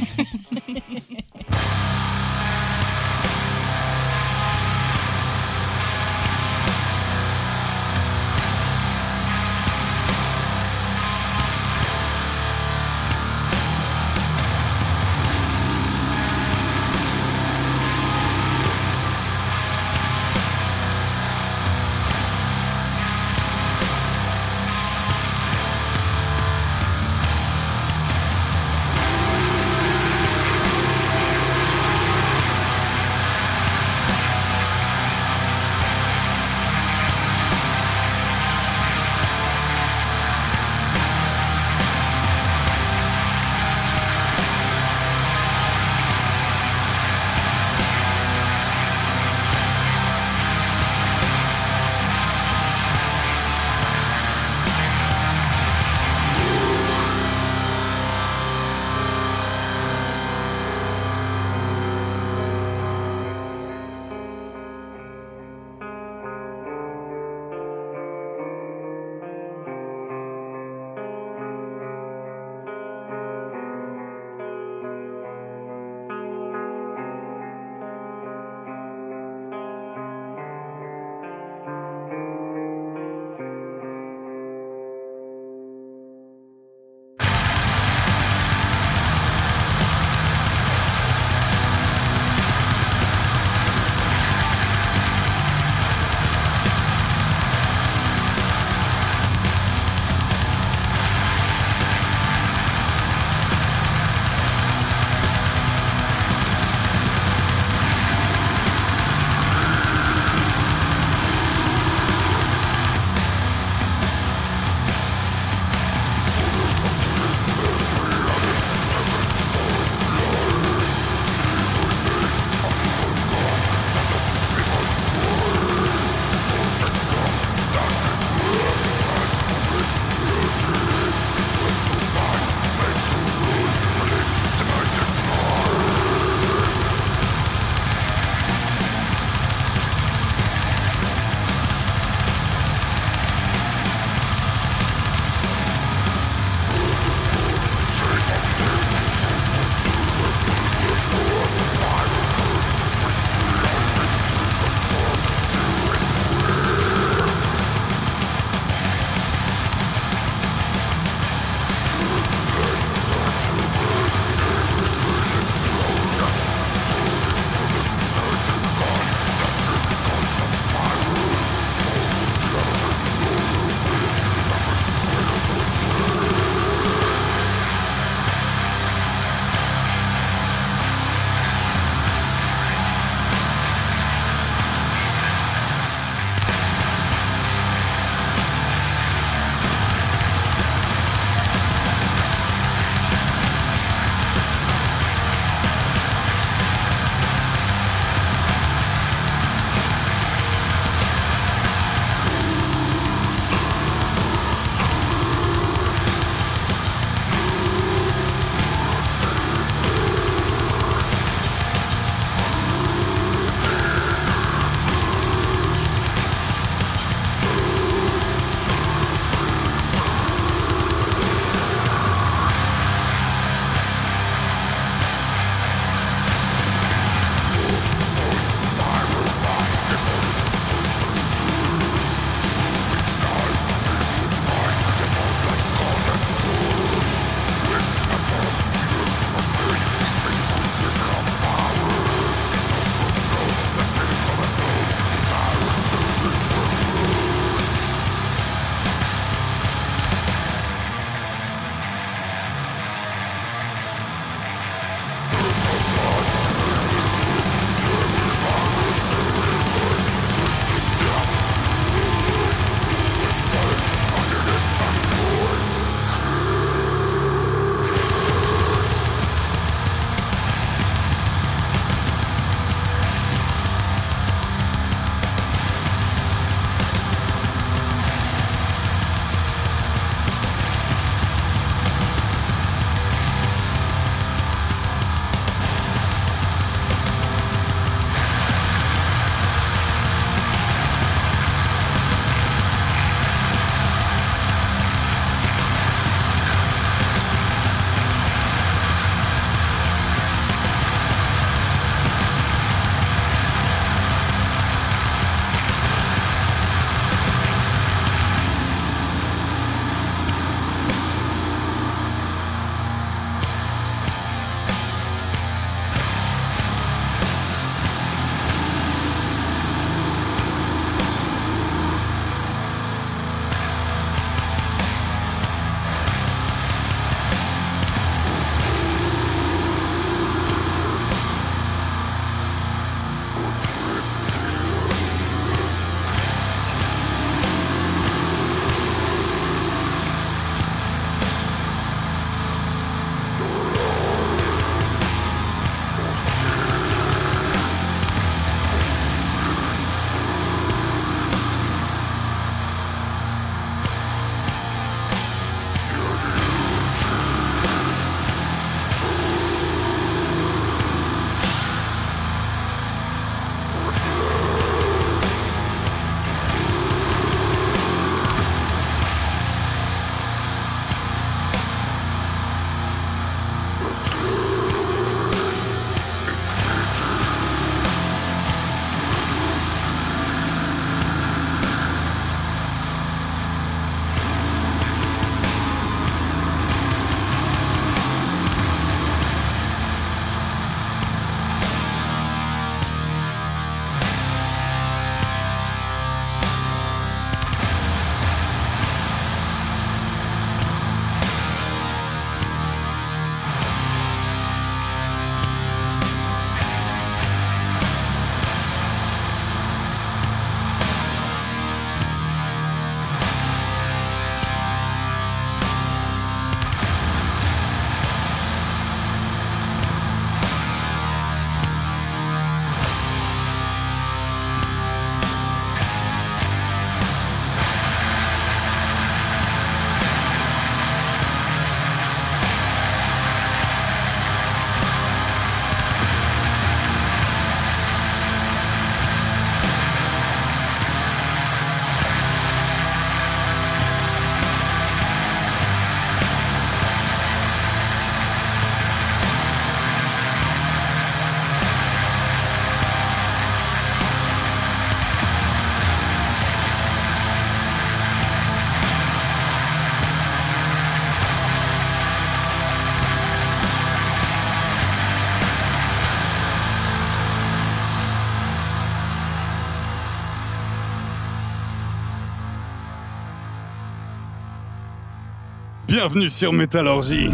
Bienvenue sur Métallurgie.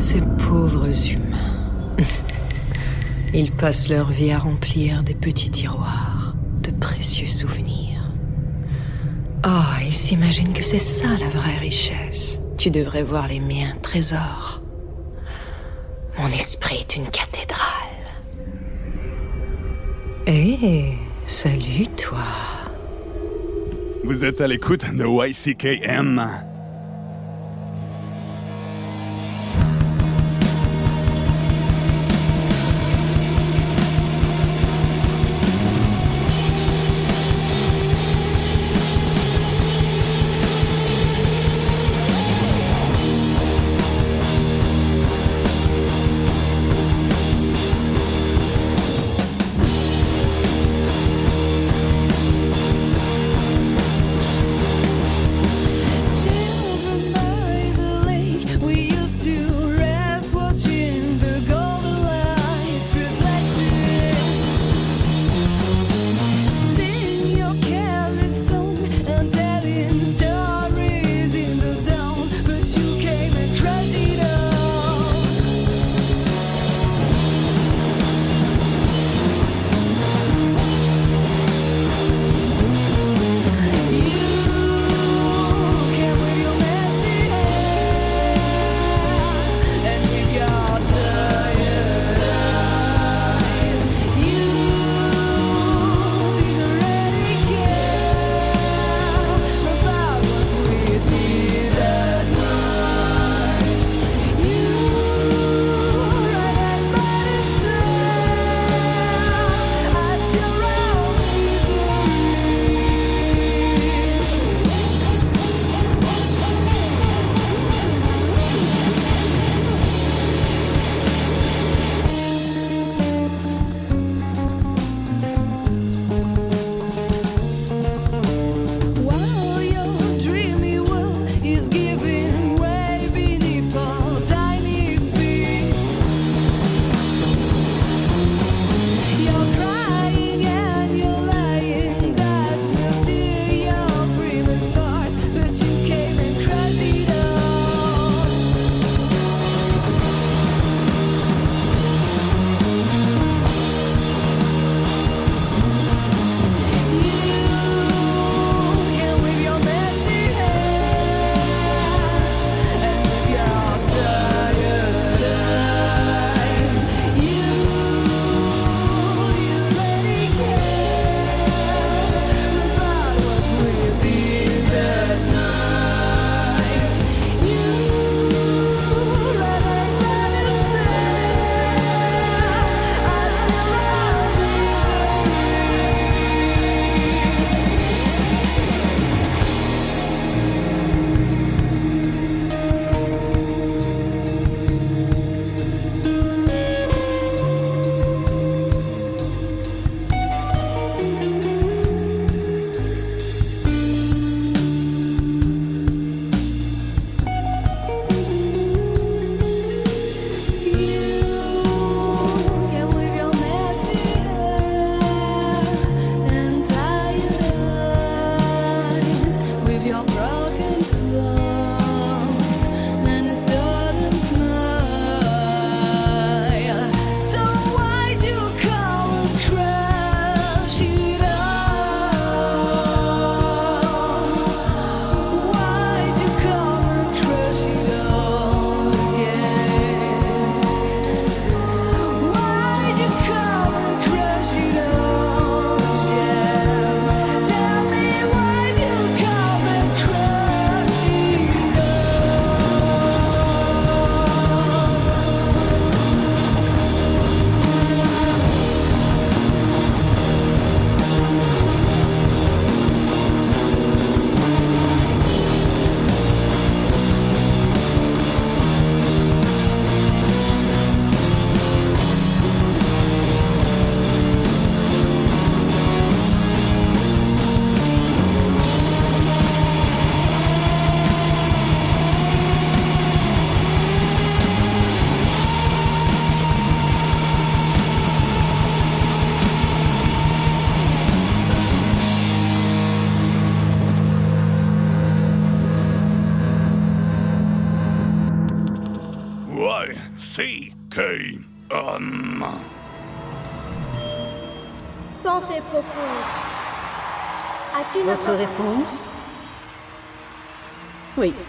Ces pauvres humains. Ils passent leur vie à remplir des petits tiroirs de précieux souvenirs. Oh, ils s'imaginent que c'est ça la vraie richesse. Tu devrais voir les miens trésors. Mon esprit est une cathédrale. Eh, salut toi. Vous êtes à l'écoute de YCKM.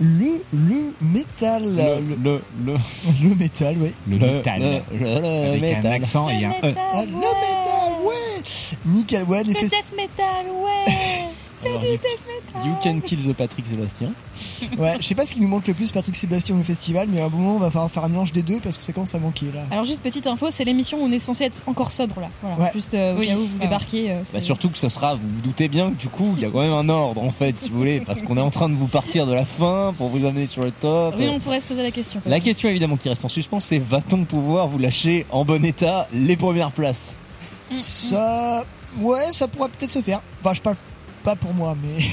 Le, le, le métal. Le, le, le, le métal, oui. le métal. le- le- le Avec métal. un accent et un E. Ah, le métal, ouais. Nickel, ouais, les death metal, ouais. Alors, you- can kill the Patrick Sébastien. Ouais, je sais pas ce qui nous manque le plus, Patrick Sébastien au festival, mais à un moment, on va falloir faire un mélange des deux parce que ça commence à manquer là. Alors juste petite info, c'est l'émission où on est censé être encore sobre là. Voilà. Ouais. Juste euh, au Oui. cas où vous Ah. débarquez. euh, Bah surtout que ce sera, vous vous doutez bien que du coup, il y a quand même un ordre en fait, si vous voulez, parce qu'on est en train de vous partir de la fin pour vous amener sur le top. Oui, on pourrait se poser la question. La question évidemment qui reste en suspens, c'est va-t-on pouvoir vous lâcher en bon état les premières places? Ça, ouais, ça pourrait peut-être se faire. Enfin, je parle pas pour moi, mais.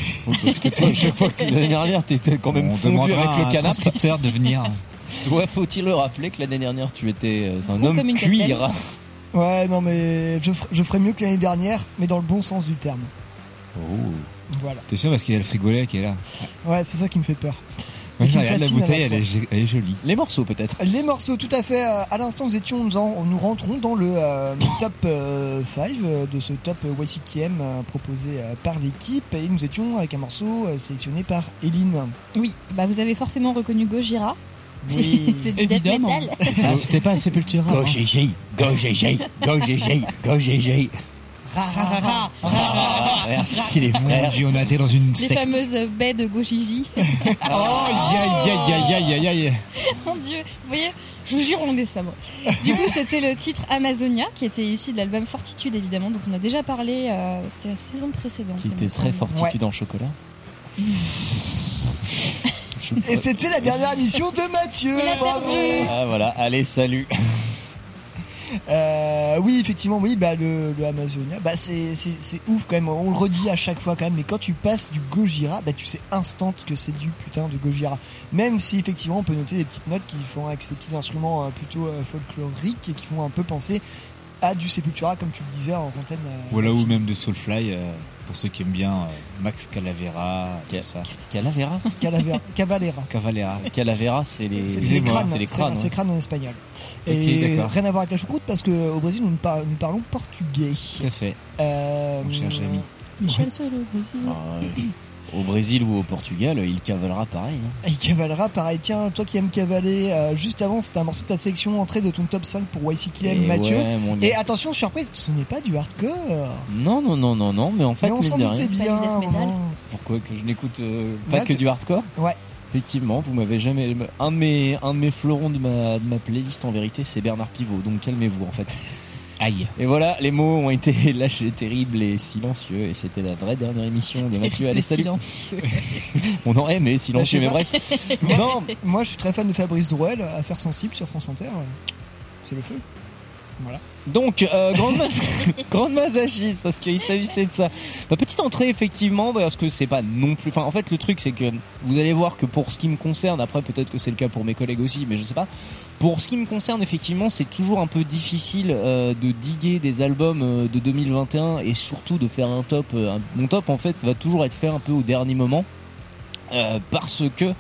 Parce que toi, chaque fois que l'année dernière, t'étais quand même On fondu avec le transcripteur de venir. Toi, faut-il le rappeler que l'année dernière, tu étais euh, un Gros homme cuir. Ouais, non, mais je, je ferais mieux que l'année dernière, mais dans le bon sens du terme. Oh. Voilà. T'es sûr parce qu'il y a le frigolet qui est là. Ouais, c'est ça qui me fait peur. Qui regarde la bouteille, elle est, fois. elle est jolie. Les morceaux peut-être. Les morceaux, tout à fait. euh, À l'instant, nous étions, nous, en- nous rentrons dans le euh, top 5 de ce top YCKM euh, proposé euh, par l'équipe et nous étions avec un morceau euh, sélectionné par Eline. Oui, bah vous avez forcément reconnu Gojira. Oui. Évidemment. metal. Ah, c'était pas Sepultura. Go. GG, go GG, go GG, go GG. Merci les frères. On a été dans une Les secte. fameuses baies de Gojiji. Oh, aïe, aïe, aïe, aïe, aïe, aïe. Mon dieu, vous voyez, je vous jure, on est sobre. Du coup, c'était le titre Amazonia, qui était issu de l'album Fortitude, évidemment, dont on a déjà parlé, euh, c'était la saison précédente. Qui il était très fortitude en chocolat. Et c'était la dernière émission de Mathieu. Il a perdu. Ah voilà, allez salut. Euh, oui, effectivement, oui, bah le, le Amazonia, bah c'est c'est c'est ouf quand même. On le redit à chaque fois quand même, mais quand tu passes du Gojira, bah tu sais instant que c'est du putain de Gojira. Même si effectivement on peut noter des petites notes qui font avec ces petits instruments euh, plutôt euh, folkloriques et qui font un peu penser à du Sepultura, comme tu le disais en antenne. euh, Voilà, ou Maxime. même de Soulfly, euh, pour ceux qui aiment bien euh, Max Calavera, tout ça. Calavera Calavera, Cavalera. Cavalera. Calavera, c'est les, les moi, crânes, c'est les crânes. hein. crânes en espagnol. Ok, Et rien à voir avec la choucroute parce que au Brésil nous, par- nous parlons portugais. Tout à fait. Euh, Mon cher Jérémy. Michel Solo, aussi. Ah, ouais. Au Brésil ou au Portugal, il cavalera pareil. hein. Et cavalera, pareil. Tiens, toi qui aimes cavaler, euh, juste avant, c'était un morceau de ta sélection entrée de ton top 5 pour YCKM, Et Mathieu. ouais. Et attention, surprise, ce n'est pas du hardcore. Non, non, non, non, non, mais en fait, Mais on s'en bien. pourquoi que je n'écoute euh, pas Ouais, que du hardcore? Ouais. Effectivement, vous m'avez jamais. Un de mes, un de mes fleurons de ma, de ma playlist en vérité, c'est Bernard Pivot. Donc calmez-vous en fait. Aïe. Et voilà, les mots ont été lâchés, terribles et silencieux. Et c'était la vraie dernière émission de Mathieu. Allez, salut. silencieux. On aurait aimé silencieux, mais bref. Moi, non, Moi, je suis très fan de Fabrice Drouel, Affaires sensibles sur France Inter. C'est le feu. Donc, euh, grande masse, grande massagisme, parce qu'il s'agissait de ça. Bah, petite entrée, effectivement, parce que c'est pas non plus, enfin, en fait, le truc, c'est que vous allez voir que pour ce qui me concerne, après, peut-être que c'est le cas pour mes collègues aussi, mais je sais pas. Pour ce qui me concerne, effectivement, c'est toujours un peu difficile euh, de diguer des albums euh, de 2021 et surtout de faire un top. euh, un- mon top, en fait, va toujours être fait un peu au dernier moment. Euh, parce que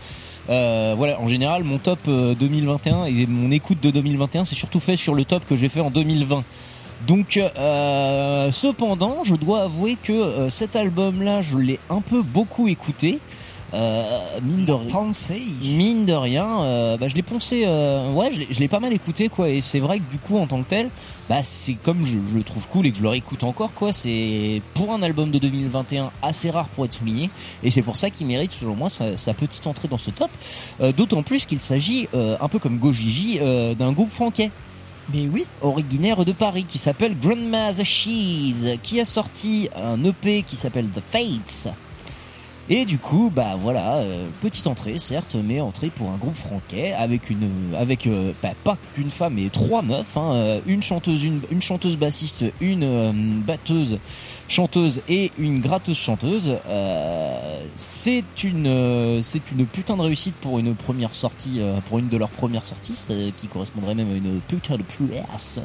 euh, voilà, en général, mon top euh, 2021 et mon écoute de 2021, c'est surtout fait sur le top que j'ai fait en 2020. Donc, euh, cependant, je dois avouer que euh, cet album-là, je l'ai un peu beaucoup écouté. Euh, mine de rien, mine de rien, euh, bah, je l'ai poncé, euh, ouais, je l'ai- pas mal écouté quoi. Et c'est vrai que du coup, en tant que tel, bah c'est comme je, je le trouve cool et que je le réécoute encore quoi. C'est pour un album de 2021 assez rare pour être souligné. Et c'est pour ça qu'il mérite selon moi sa, sa petite entrée dans ce top. Euh, D'autant plus qu'il s'agit, euh, un peu comme Gojiji, euh, d'un groupe franquais Mais oui. originaire de Paris qui s'appelle Grandma's Cheese, qui a sorti un EP qui s'appelle The Fates. Et du coup, bah voilà, euh, petite entrée, certes, mais entrée pour un groupe franquet avec une, avec euh, bah, pas qu'une femme, mais trois meufs, hein, euh, une chanteuse, une, une chanteuse bassiste, une euh, batteuse chanteuse et une gratteuse chanteuse. Euh, c'est une, c'est une putain de réussite pour une première sortie, pour une de leurs premières sorties, qui correspondrait même à une putain de prouesse.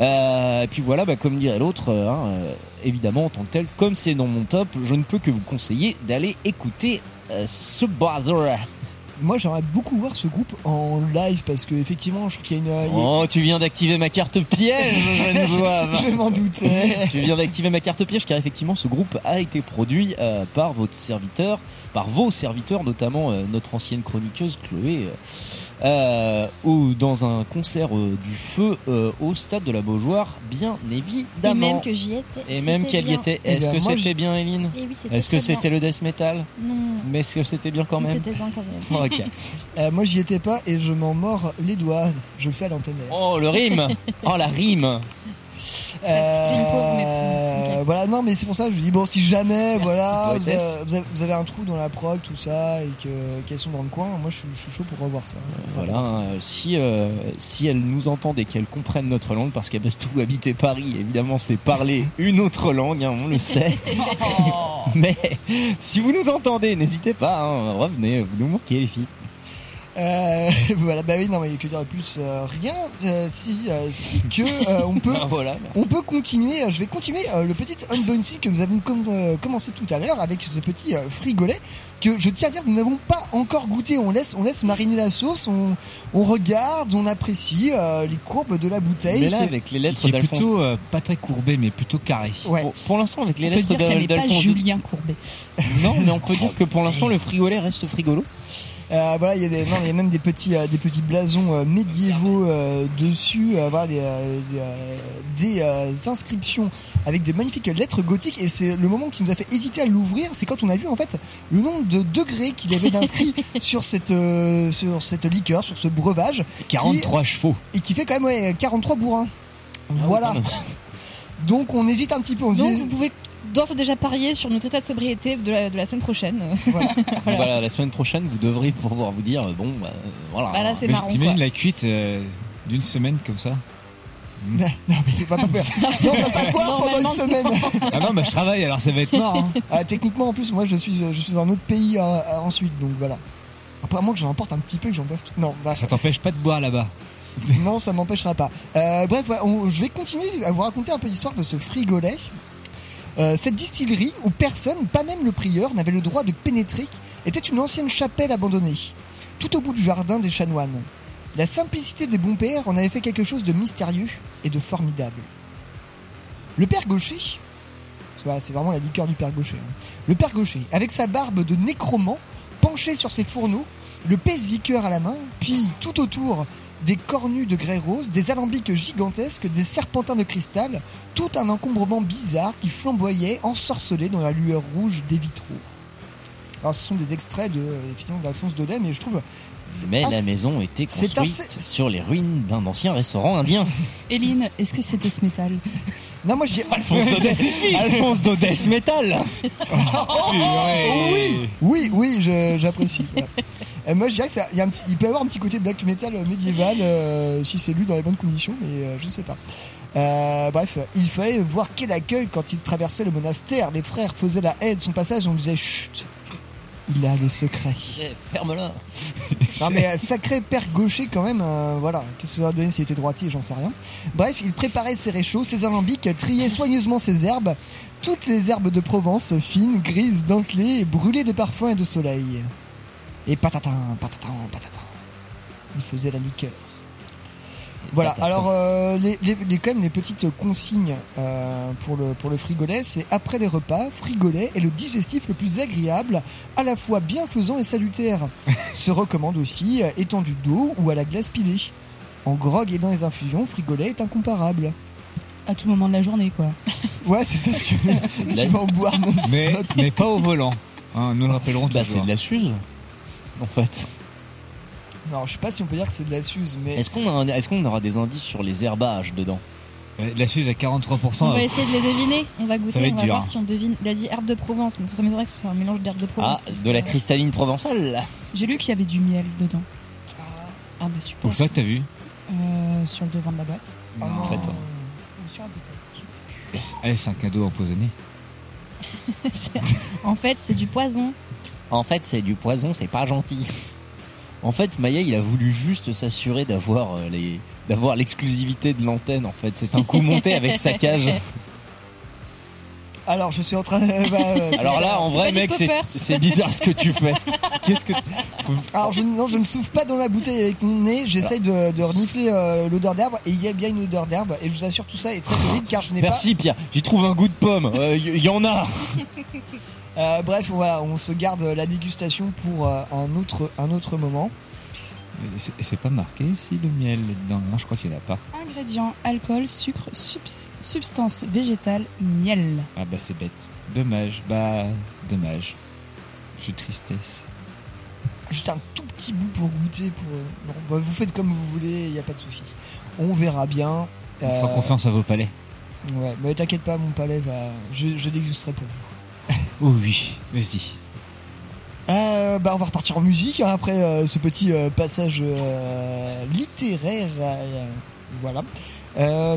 Euh, et puis voilà, bah, comme dirait l'autre, euh, hein, euh, évidemment en tant que tel, comme c'est dans mon top, je ne peux que vous conseiller d'aller écouter euh, ce buzzer. Moi, j'aimerais beaucoup voir ce groupe en live parce que effectivement, je trouve qu'il y a une. Oh, tu viens d'activer ma carte piège. Je m'en doutais. tu viens d'activer ma carte piège car effectivement ce groupe a été produit euh, par votre serviteur, par vos serviteurs, notamment euh, notre ancienne chroniqueuse Chloé, euh, euh, ou dans un concert euh, du feu euh, au stade de la Beaujoire, bien évidemment. Et même que j'y étais. Et même qu'elle y bien. était. Eh Est-ce ben, que moi, c'était je- bien, Eline oui, c'était Est-ce que très bien. c'était le death metal Non. Mais est-ce que c'était bien quand même C'était bien quand même. Ok. Euh, moi, j'y étais pas et je m'en mords les doigts. Je le fais à l'antenne. Oh, le rime Oh, la rime Euh, Voilà, non, mais c'est pour ça que je dis bon, si jamais, voilà, vous avez, vous un trou dans la prog, tout ça, et que qu'elles sont dans le coin, moi, je, suis- je suis chaud pour revoir ça. Voilà, euh, si euh, si elles nous entendent et qu'elles comprennent notre langue, parce qu'elles peuvent tout habiter Paris, évidemment, c'est parler une autre langue, hein, on le sait. Mais si vous nous entendez, n'hésitez pas, hein, revenez, vous nous manquez les filles. Euh, voilà, bah oui, non, mais que dire de plus euh, Rien, euh, si, euh, si que euh, on peut, Ah, voilà, on peut continuer. je vais continuer euh, le petit unboxing que nous avons com- euh, commencé tout à l'heure avec ce petit euh, frigolet que je tiens à dire que nous n'avons pas encore goûté. On laisse, on laisse mariner la sauce, on, on regarde, on apprécie euh, les courbes de la bouteille. Mais là, C'est- avec les lettres d'Alphonse... plutôt euh, pas très courbé, mais plutôt carré. Ouais. Pour, pour l'instant, avec les On peut lettres pas d'Alphonse... Julien Courbet. Non, mais on peut dire que pour l'instant, le frigolet reste frigolo. Euh, voilà, il y a des, non, il y a même des petits, euh, des petits blasons euh, médiévaux euh, dessus, euh, voilà, des, euh, des, des, inscriptions avec des magnifiques lettres gothiques. Et c'est le moment qui nous a fait hésiter à l'ouvrir, c'est quand on a vu en fait le nombre de degrés qu'il y avait d'inscrits sur cette, euh, sur cette liqueur, sur ce breuvage, 43 chevaux. et qui fait quand même ouais, 43 bourrins. voilà. quand même. Donc on hésite un petit peu. On se Donc dit- vous pouvez d'ores et déjà parier sur notre état de sobriété de la, de la semaine prochaine. voilà. Voilà. la semaine prochaine, vous devrez pouvoir vous dire, bon, bah, voilà. Bah là, c'est marrant. T'imagines la cuite euh, d'une semaine comme ça non, mais va pas faire. Non, on va pas boire pendant une semaine. Ah non, bah je travaille, alors ça va être mort. Hein. Ah, techniquement, en plus, moi, je suis, euh, je suis dans un autre pays euh, euh, ensuite, donc voilà. Après, à moins que j'en emporte un petit peu, que j'en boive tout. Non, bah, Ça t'empêche pas de boire là-bas. non, ça m'empêchera pas. Euh, bref, on- je vais continuer à vous raconter un peu l'histoire de ce frigolet. Euh, cette distillerie où personne, pas même le prieur, n'avait le droit de pénétrer, était une ancienne chapelle abandonnée, tout au bout du jardin des chanoines. La simplicité des bons pères en avait fait quelque chose de mystérieux et de formidable. Le père Gaucher, c'est vraiment la liqueur du père Gaucher. hein. Le père Gaucher, avec sa barbe de nécromant, penché sur ses fourneaux, le pèse-liqueur à la main, puis tout autour des cornus de grès rose, des alambics gigantesques, des serpentins de cristal, tout un encombrement bizarre qui flamboyait, ensorcelé dans la lueur rouge des vitraux. Alors ce sont des extraits de effectivement d'Alphonse Daudet, mais je trouve Mais la maison était c'est construite assez- sur les ruines d'un ancien restaurant indien. Eline, est-ce que c'était ce métal? Non, moi je dis Alphonse Daudet, Alphonse Daudet Metal. Oh, oui, oui, oui, j'apprécie. Euh, moi, je dirais qu'il il peut y avoir un petit côté black metal euh, médiéval euh, si c'est lu dans les bonnes conditions, mais euh, je ne sais pas. Euh, bref, il fallait voir quel accueil quand il traversait le monastère. Les frères faisaient la haie de son passage, on disait chut, il a le secret. Eh, Ferme-la. Non mais sacré père gaucher quand même, euh, voilà. Qu'est-ce que ça va donner s'il était droitier, j'en sais rien. Bref, il préparait ses réchauds, ses alambics, triait soigneusement ses herbes, toutes les herbes de Provence, fines, grises, dentelées, et brûlées de parfum et de soleil. Et patatin, patatin, patatin. Il faisait la liqueur. Voilà. Patatin. Alors euh, les, les, les- quand même les petites consignes euh, pour le pour le frigolet, c'est après les repas, frigolet est le digestif le plus agréable, à la fois bienfaisant et salutaire. Se recommande aussi euh, étendu d'eau ou à la glace pilée. En grog et dans les infusions, frigolet est incomparable. À tout moment de la journée, quoi. Ouais, c'est ça. Si tu veux, si tu veux en boire non-stop. Mais, mais pas au volant. Hein, nous le rappellerons Bah, c'est de la suze. En fait. Non, je sais pas si on peut dire que c'est de la suze, mais Est-ce qu'on a un- est-ce qu'on aura des indices sur les herbages dedans? Euh, La Suisse à 43%. On va essayer de les deviner. On va goûter, va être on va dur, voir hein. si on devine. Il a dit herbe de Provence, mais ça m'étonnerait que ce soit un mélange d'herbe de Provence. Ah, parce de la que- cristalline provençale. J'ai lu qu'il y avait du miel dedans. Ah bah super. Où ça que t'as vu? Euh, sur le devant de la boîte. Ah non. en fait. Ou sur la bouteille. je ne sais plus. C'est un cadeau empoisonné? C'est- en fait, c'est du poison. En fait, c'est du poison, c'est pas gentil. En fait, Maya, il a voulu juste s'assurer d'avoir euh, les d'avoir l'exclusivité de l'antenne. En fait, c'est un coup monté avec sa cage. Alors, je suis en train. bah, euh, c'est- Alors là, en vrai, mec, c'est bizarre ce que tu fais. Qu'est-ce que Alors, je, non, je ne souffle pas dans la bouteille avec mon nez. J'essaye de, de renifler euh, l'odeur d'herbe et il y a bien une odeur d'herbe. Et je vous assure, tout ça est très terrible car je n'ai pas. Merci Pierre. J'y trouve un goût de pomme. Il y, en a. Euh, bref, voilà, on se garde la dégustation pour euh, un autre un autre moment. Et C'est pas marqué si le miel est dedans. Non, je crois qu'il y en a pas. Ingrédients alcool, sucre, subs- substance végétale, miel. Ah bah c'est bête. Dommage. Bah, dommage. Je suis tristesse. Juste un tout petit bout pour goûter. Pour euh, non, bah, vous faites comme vous voulez, il n'y a pas de souci. On verra bien. On fera confiance à vos palais. Ouais, mais t'inquiète pas, mon palais va. Je, je dégusterai pour vous. Oh oui, vas-y. Euh, bah on va repartir en musique hein, après euh, ce petit euh, passage euh, littéraire. voilà.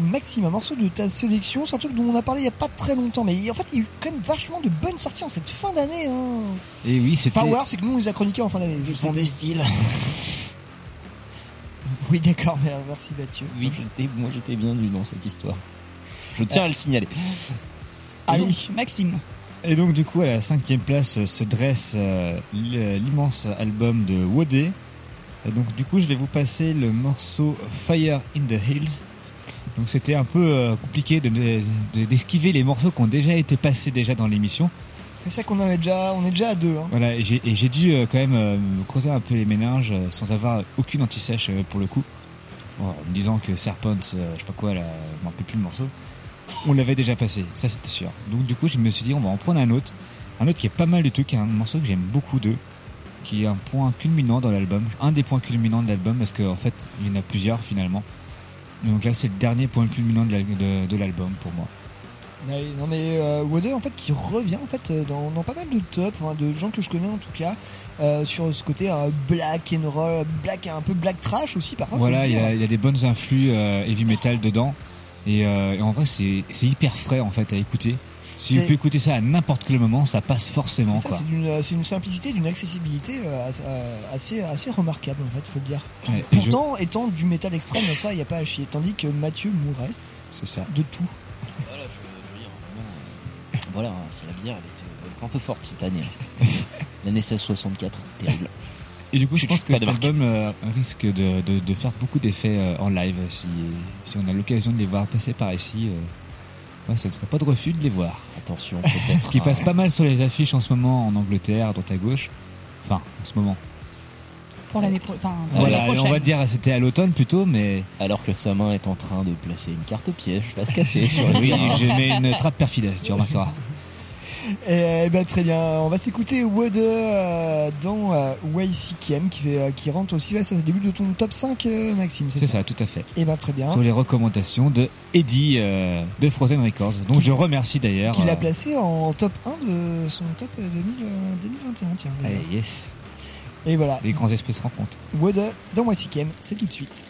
Maxime, un morceau de ta sélection, c'est un truc dont on a parlé il y a pas très longtemps, mais en fait il y a eu quand même vachement de bonnes sorties en cette fin d'année. Hein. Et oui, c'était. Power, c'est que nous on les a chroniqués en fin d'année. Je pas. des styles. Oui d'accord, merci Mathieu. Oui, j'étais, moi j'étais bien nu dans cette histoire. Je tiens à le signaler. Allez, Maxime. Et donc du coup à la cinquième place euh, se dresse euh, l'immense album de Wodé. Et donc du coup je vais vous passer le morceau Fire in the Hills. Donc c'était un peu euh, compliqué de de- d'esquiver les morceaux qui ont déjà été passés déjà dans l'émission. c'est ça qu'on avait déjà, on est déjà à deux. Hein. Voilà et j'ai dû euh, quand même me creuser un peu les méninges sans avoir aucune anti-sèche pour le coup. Bon, en me disant que Serpents, euh, je sais pas quoi, là, je m'en plus le morceau. On l'avait déjà passé, ça c'était sûr. Donc du coup, je me suis dit, on va en prendre un autre. Un autre qui est pas mal du tout, qui est un morceau que j'aime beaucoup d'eux. Qui est un point culminant dans l'album. Un des points culminants de l'album, parce qu'en fait, il y en a plusieurs finalement. Donc là, c'est le dernier point culminant de l'al- de- de l'album pour moi. Non mais euh, Wode en fait qui revient en fait euh, dans, dans pas mal de top hein, de gens que je connais en tout cas euh, sur ce côté euh, black and roll black un peu black trash aussi par contre Voilà, il y, a, il y a des bonnes influx heavy metal dedans. Et, euh, et en vrai, c'est c'est hyper frais en fait à écouter. Si vous pouvez écouter ça à n'importe quel moment, ça passe forcément. ça quoi. c'est d'une c'est une simplicité d'une accessibilité euh, assez assez remarquable en fait faut le dire Ouais, et je- pourtant étant du métal extrême ça il y a pas à chier tandis que Mathieu C'est ça. de tout Voilà, je, je veux dire, vraiment, euh, voilà, hein, c'est la bière, elle était un peu forte cette année. L'année 1664, terrible. Et du coup, je Je pense que cet album euh, risque de, de, de faire beaucoup d'effets euh, en live si, si on a l'occasion de les voir passer par ici. Euh, ouais, ce ne serait pas de refus de les voir. Attention, peut-être. Ce qui passe pas mal sur les affiches en ce moment en Angleterre, à droite à gauche. Enfin, en ce moment. Pour l'année pro- enfin, Voilà, prochaine. on va dire c'était à l'automne plutôt, mais Alors que sa main est en train de placer une carte piège, va se casser oui, je mets une trappe perfide, tu remarqueras. Et ben très bien, on va s'écouter Wode euh, dans euh, YCKM qui fait euh, qui rentre aussi ça c'est le début de ton top 5 euh, Maxime, C'est ça, tout à fait. Et ben très bien. Sur les recommandations de Eddie euh, de Frozen Records. Donc Qui- je remercie d'ailleurs. Qu'il a euh, placé en top 1 de son top 2000, euh, 2021 tiens. allez, yes. Et voilà, Les grands esprits se rencontrent. Wode dans YCKM, c'est tout de suite.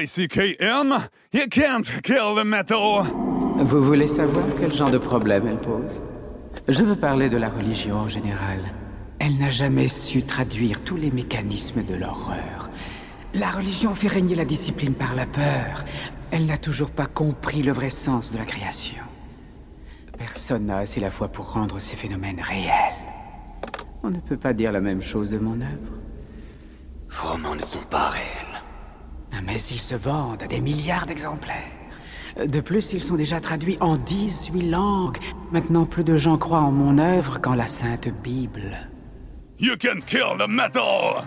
YCKM, you can't kill the metal. Vous voulez savoir quel genre de problème elle pose? Je veux parler de la religion en général. Elle n'a jamais su traduire tous les mécanismes de l'horreur. La religion fait régner la discipline par la peur. Elle n'a toujours pas compris le vrai sens de la création. Personne n'a assez la foi pour rendre ces phénomènes réels. On ne peut pas dire la même chose de mon œuvre. Vos romans ne sont pas réels. Mais ils se vendent à des milliards d'exemplaires. De plus, ils sont déjà traduits en 18 langues. Maintenant, plus de gens croient en mon œuvre qu'en la Sainte Bible. You can't kill the metal.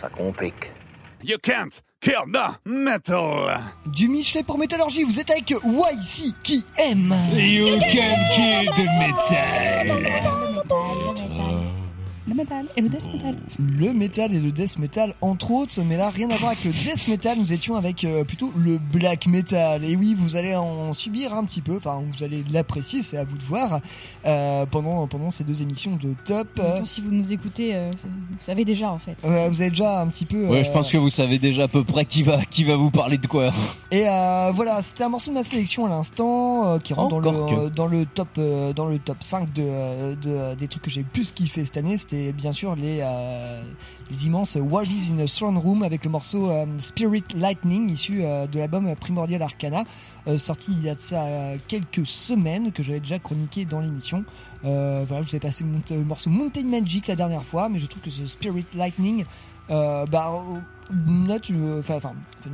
Ça complique. You can't kill the metal. Du Michelet pour Métallurgie, vous êtes avec YCKM. You can kill the metal. Le métal et le death metal. Le métal et le death metal entre autres, mais là rien à voir avec le death metal, nous étions avec euh, plutôt le black metal. Et oui, vous allez en subir un petit peu, enfin vous allez l'apprécier, c'est à vous de voir, euh, pendant, pendant ces deux émissions de top. En même temps, si vous nous écoutez, euh, vous savez déjà en fait. Euh, vous avez déjà un petit peu... Ouais, je pense que vous savez déjà à peu près qui va, qui va vous parler de quoi. Et euh, voilà, c'était un morceau de ma sélection à l'instant euh, qui rentre dans le, que. dans le top euh, dans le top 5 de, euh, de euh, des trucs que j'ai le plus kiffé cette année. C'était bien sûr les euh, immenses Waldies in a Throne Room avec le morceau euh, Spirit Lightning issu euh, de l'album Primordial Arcana sorti il y a de ça quelques semaines que j'avais déjà chroniqué dans l'émission. Voilà, je vous ai passé le morceau Mountain Magic la dernière fois, mais je trouve que ce Spirit Lightning bah, note, enfin,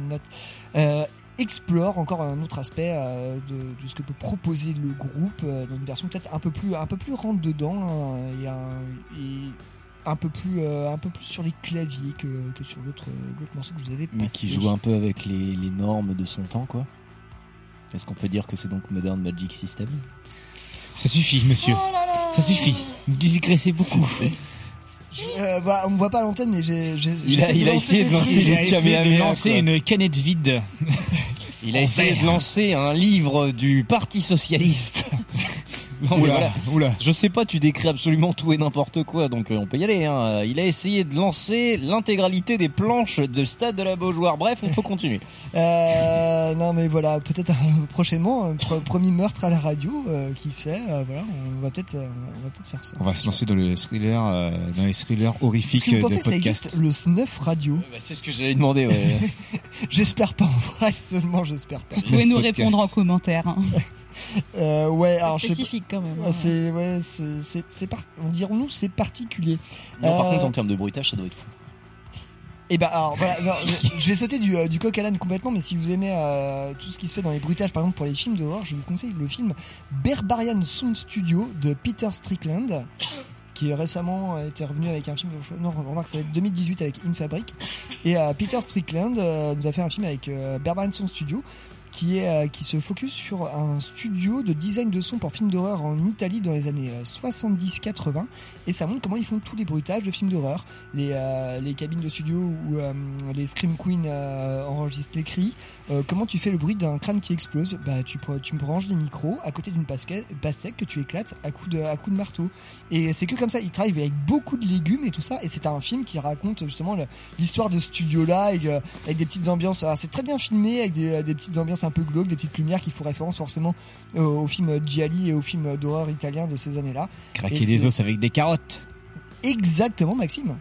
note, explore encore un autre aspect euh, de, de ce que peut proposer le groupe euh, dans une version peut-être un peu plus un peu plus rentre dedans hein, et, un, et un peu plus euh, un peu plus sur les claviers que, que sur l'autre l'autre morceau que je vous avais Mais passé. qui joue un peu avec les, les normes de son temps, quoi. Est-ce qu'on peut dire que c'est donc Modern Magic System? Ça suffit, monsieur. Ça suffit. Vous digressez beaucoup. Euh, bah, on me voit pas à l'antenne mais j'ai Il a- il a essayé de lancer Il a essayé de lancer une canette vide. Il a En essayé de lancer un livre du Parti Socialiste. Non, Oula, voilà. oula. Je sais pas, tu décris absolument tout et n'importe quoi, donc euh, on peut y aller. Hein. Il a essayé de lancer l'intégralité des planches de Stade de la Beaujoire. Bref, on peut continuer. Euh, non mais voilà, peut-être euh, prochainement un pre- premier meurtre à la radio, euh, qui sait, euh, voilà, on va peut-être on va peut-être faire ça. On va se lancer dans le thriller, euh, dans les thrillers horrifiques que vous de pensez que ça podcast. existe le snuff radio Bah, c'est ce que j'allais demander. Ouais. J'espère pas en vrai, seulement j'espère pas. Vous pouvez nous podcast. répondre en commentaire. hein. Euh, ouais, alors spécifique quand même. Hein. C'est ouais, c'est c'est c'est par... on dirons-nous c'est particulier. Non, par Euh, contre, en termes de bruitage, ça doit être fou. Et bah alors voilà, non, je, vais sauter du, euh, du coq à l'âne complètement, mais si vous aimez euh, tout ce qui se fait dans les bruitages, par exemple pour les films d'horreur, je vous conseille le film Berbarian Sound Studio de Peter Strickland, qui récemment était revenu avec un film, non remarque ça va être 2018 avec In Fabric, et euh, Peter Strickland euh, nous a fait un film avec euh, Berbarian Sound Studio, euh, qui se focus sur un studio de design de son pour films d'horreur en Italie dans les années euh, 70-80 et ça montre comment ils font tous les bruitages de films d'horreur. Les euh, cabines de studio où euh, les scream queens euh, enregistrent les cris. Euh, comment tu fais le bruit d'un crâne qui explose? Bah tu tu branches des micros à côté d'une pastèque que tu éclates à coup de coup de marteau. Et c'est que comme ça ils travaillent avec beaucoup de légumes et tout ça. Et c'est un film qui raconte justement l'histoire de ce studio là avec, euh, des petites ambiances. Alors, c'est très bien filmé avec des petites ambiances un peu glauques des petites lumières qui font référence forcément euh, au film Gialli et au film d'horreur italien de ces années là Craquer des os avec des carottes. exactement Maxime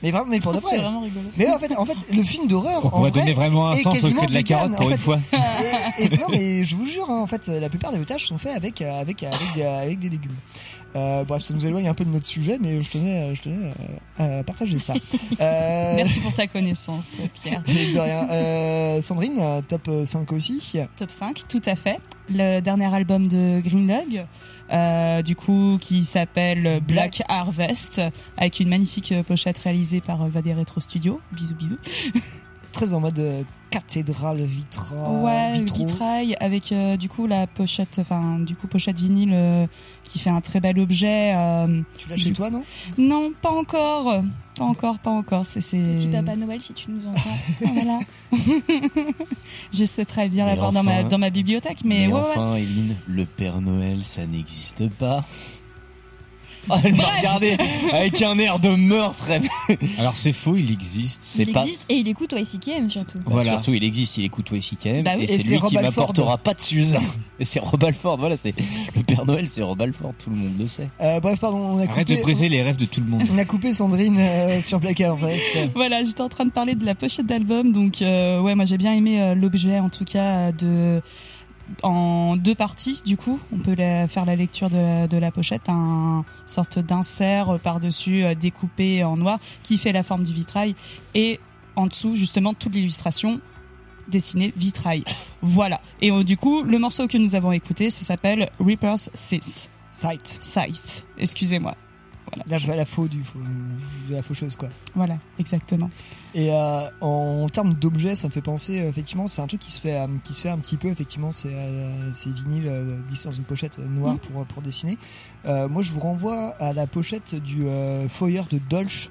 mais vraiment mais pour de vrai C'est vraiment rigolo. mais en fait, en fait, le film d'horreur. On en pourrait vrai, donner vraiment un sens au de la vegan, carotte pour en une fois. Et, et- non, mais je vous jure, hein, en fait, la plupart des bruitages sont faits avec avec avec des, avec des légumes. Euh, bref, ça nous éloigne un peu de notre sujet, mais je tenais, je tenais euh, à partager ça. Euh, Merci pour ta connaissance, Pierre. mais de rien. Euh, Sandrine, euh, top 5 aussi. Top 5, tout à fait. Le dernier album de Greenlog, euh, du coup, qui s'appelle Black Harvest, avec une magnifique euh, pochette réalisée par euh, Vadé Retro Studio. Bisous, bisous. Très en mode euh, cathédrale vitra. ouais, vitraux. vitrail, avec euh, du coup la pochette, enfin, du coup, pochette vinyle euh, qui fait un très bel objet. euh, Tu l'as chez du- toi, non? Non, pas encore. Pas encore, pas encore. C'est, c'est... Petit Papa Noël, si tu nous entends. voilà. Je souhaiterais bien l'avoir dans ma dans ma bibliothèque, mais, Mais ouais, ouais. enfin, Eline, le Père Noël, ça n'existe pas. Ah, Elle m'a regardé avec un air de meurtre. Alors c'est faux, il existe. C'est il pas. existe et il écoute YCKM surtout. Bah, Surtout, il existe, il écoute YCKM, Bah oui. et Et c'est c'est lui Rob qui Alford. m'apportera pas de Suze. et c'est Rob Alford, voilà, c'est le Père Noël, c'est Rob Alford, tout le monde le sait. Euh, bref, pardon, on a Arrête coupé. de briser les rêves de tout le monde. On a coupé Sandrine euh, sur Black Air West. Voilà, j'étais en train de parler de la pochette d'album, donc euh, ouais, moi j'ai bien aimé euh, l'objet en tout cas de en deux parties du coup. On peut la- faire la lecture de la, de la pochette, un sorte d'insert par dessus découpé en noir qui fait la forme du vitrail et en dessous justement toute l'illustration dessinée vitrail. Voilà. Et euh, du coup, le morceau que nous avons écouté, ça s'appelle Reaper's Six. Sight. Sight. Excusez-moi. Voilà. La, la faux du faux, de la faucheuse quoi. Voilà, exactement. Et euh, en, termes d'objets, ça me fait penser euh, effectivement, c'est un truc qui se fait, euh, qui se fait un petit peu effectivement, c'est ces vinyles glissés dans une pochette noire pour pour dessiner. Euh, moi, je vous renvoie à la pochette du euh, foyer de Dolch.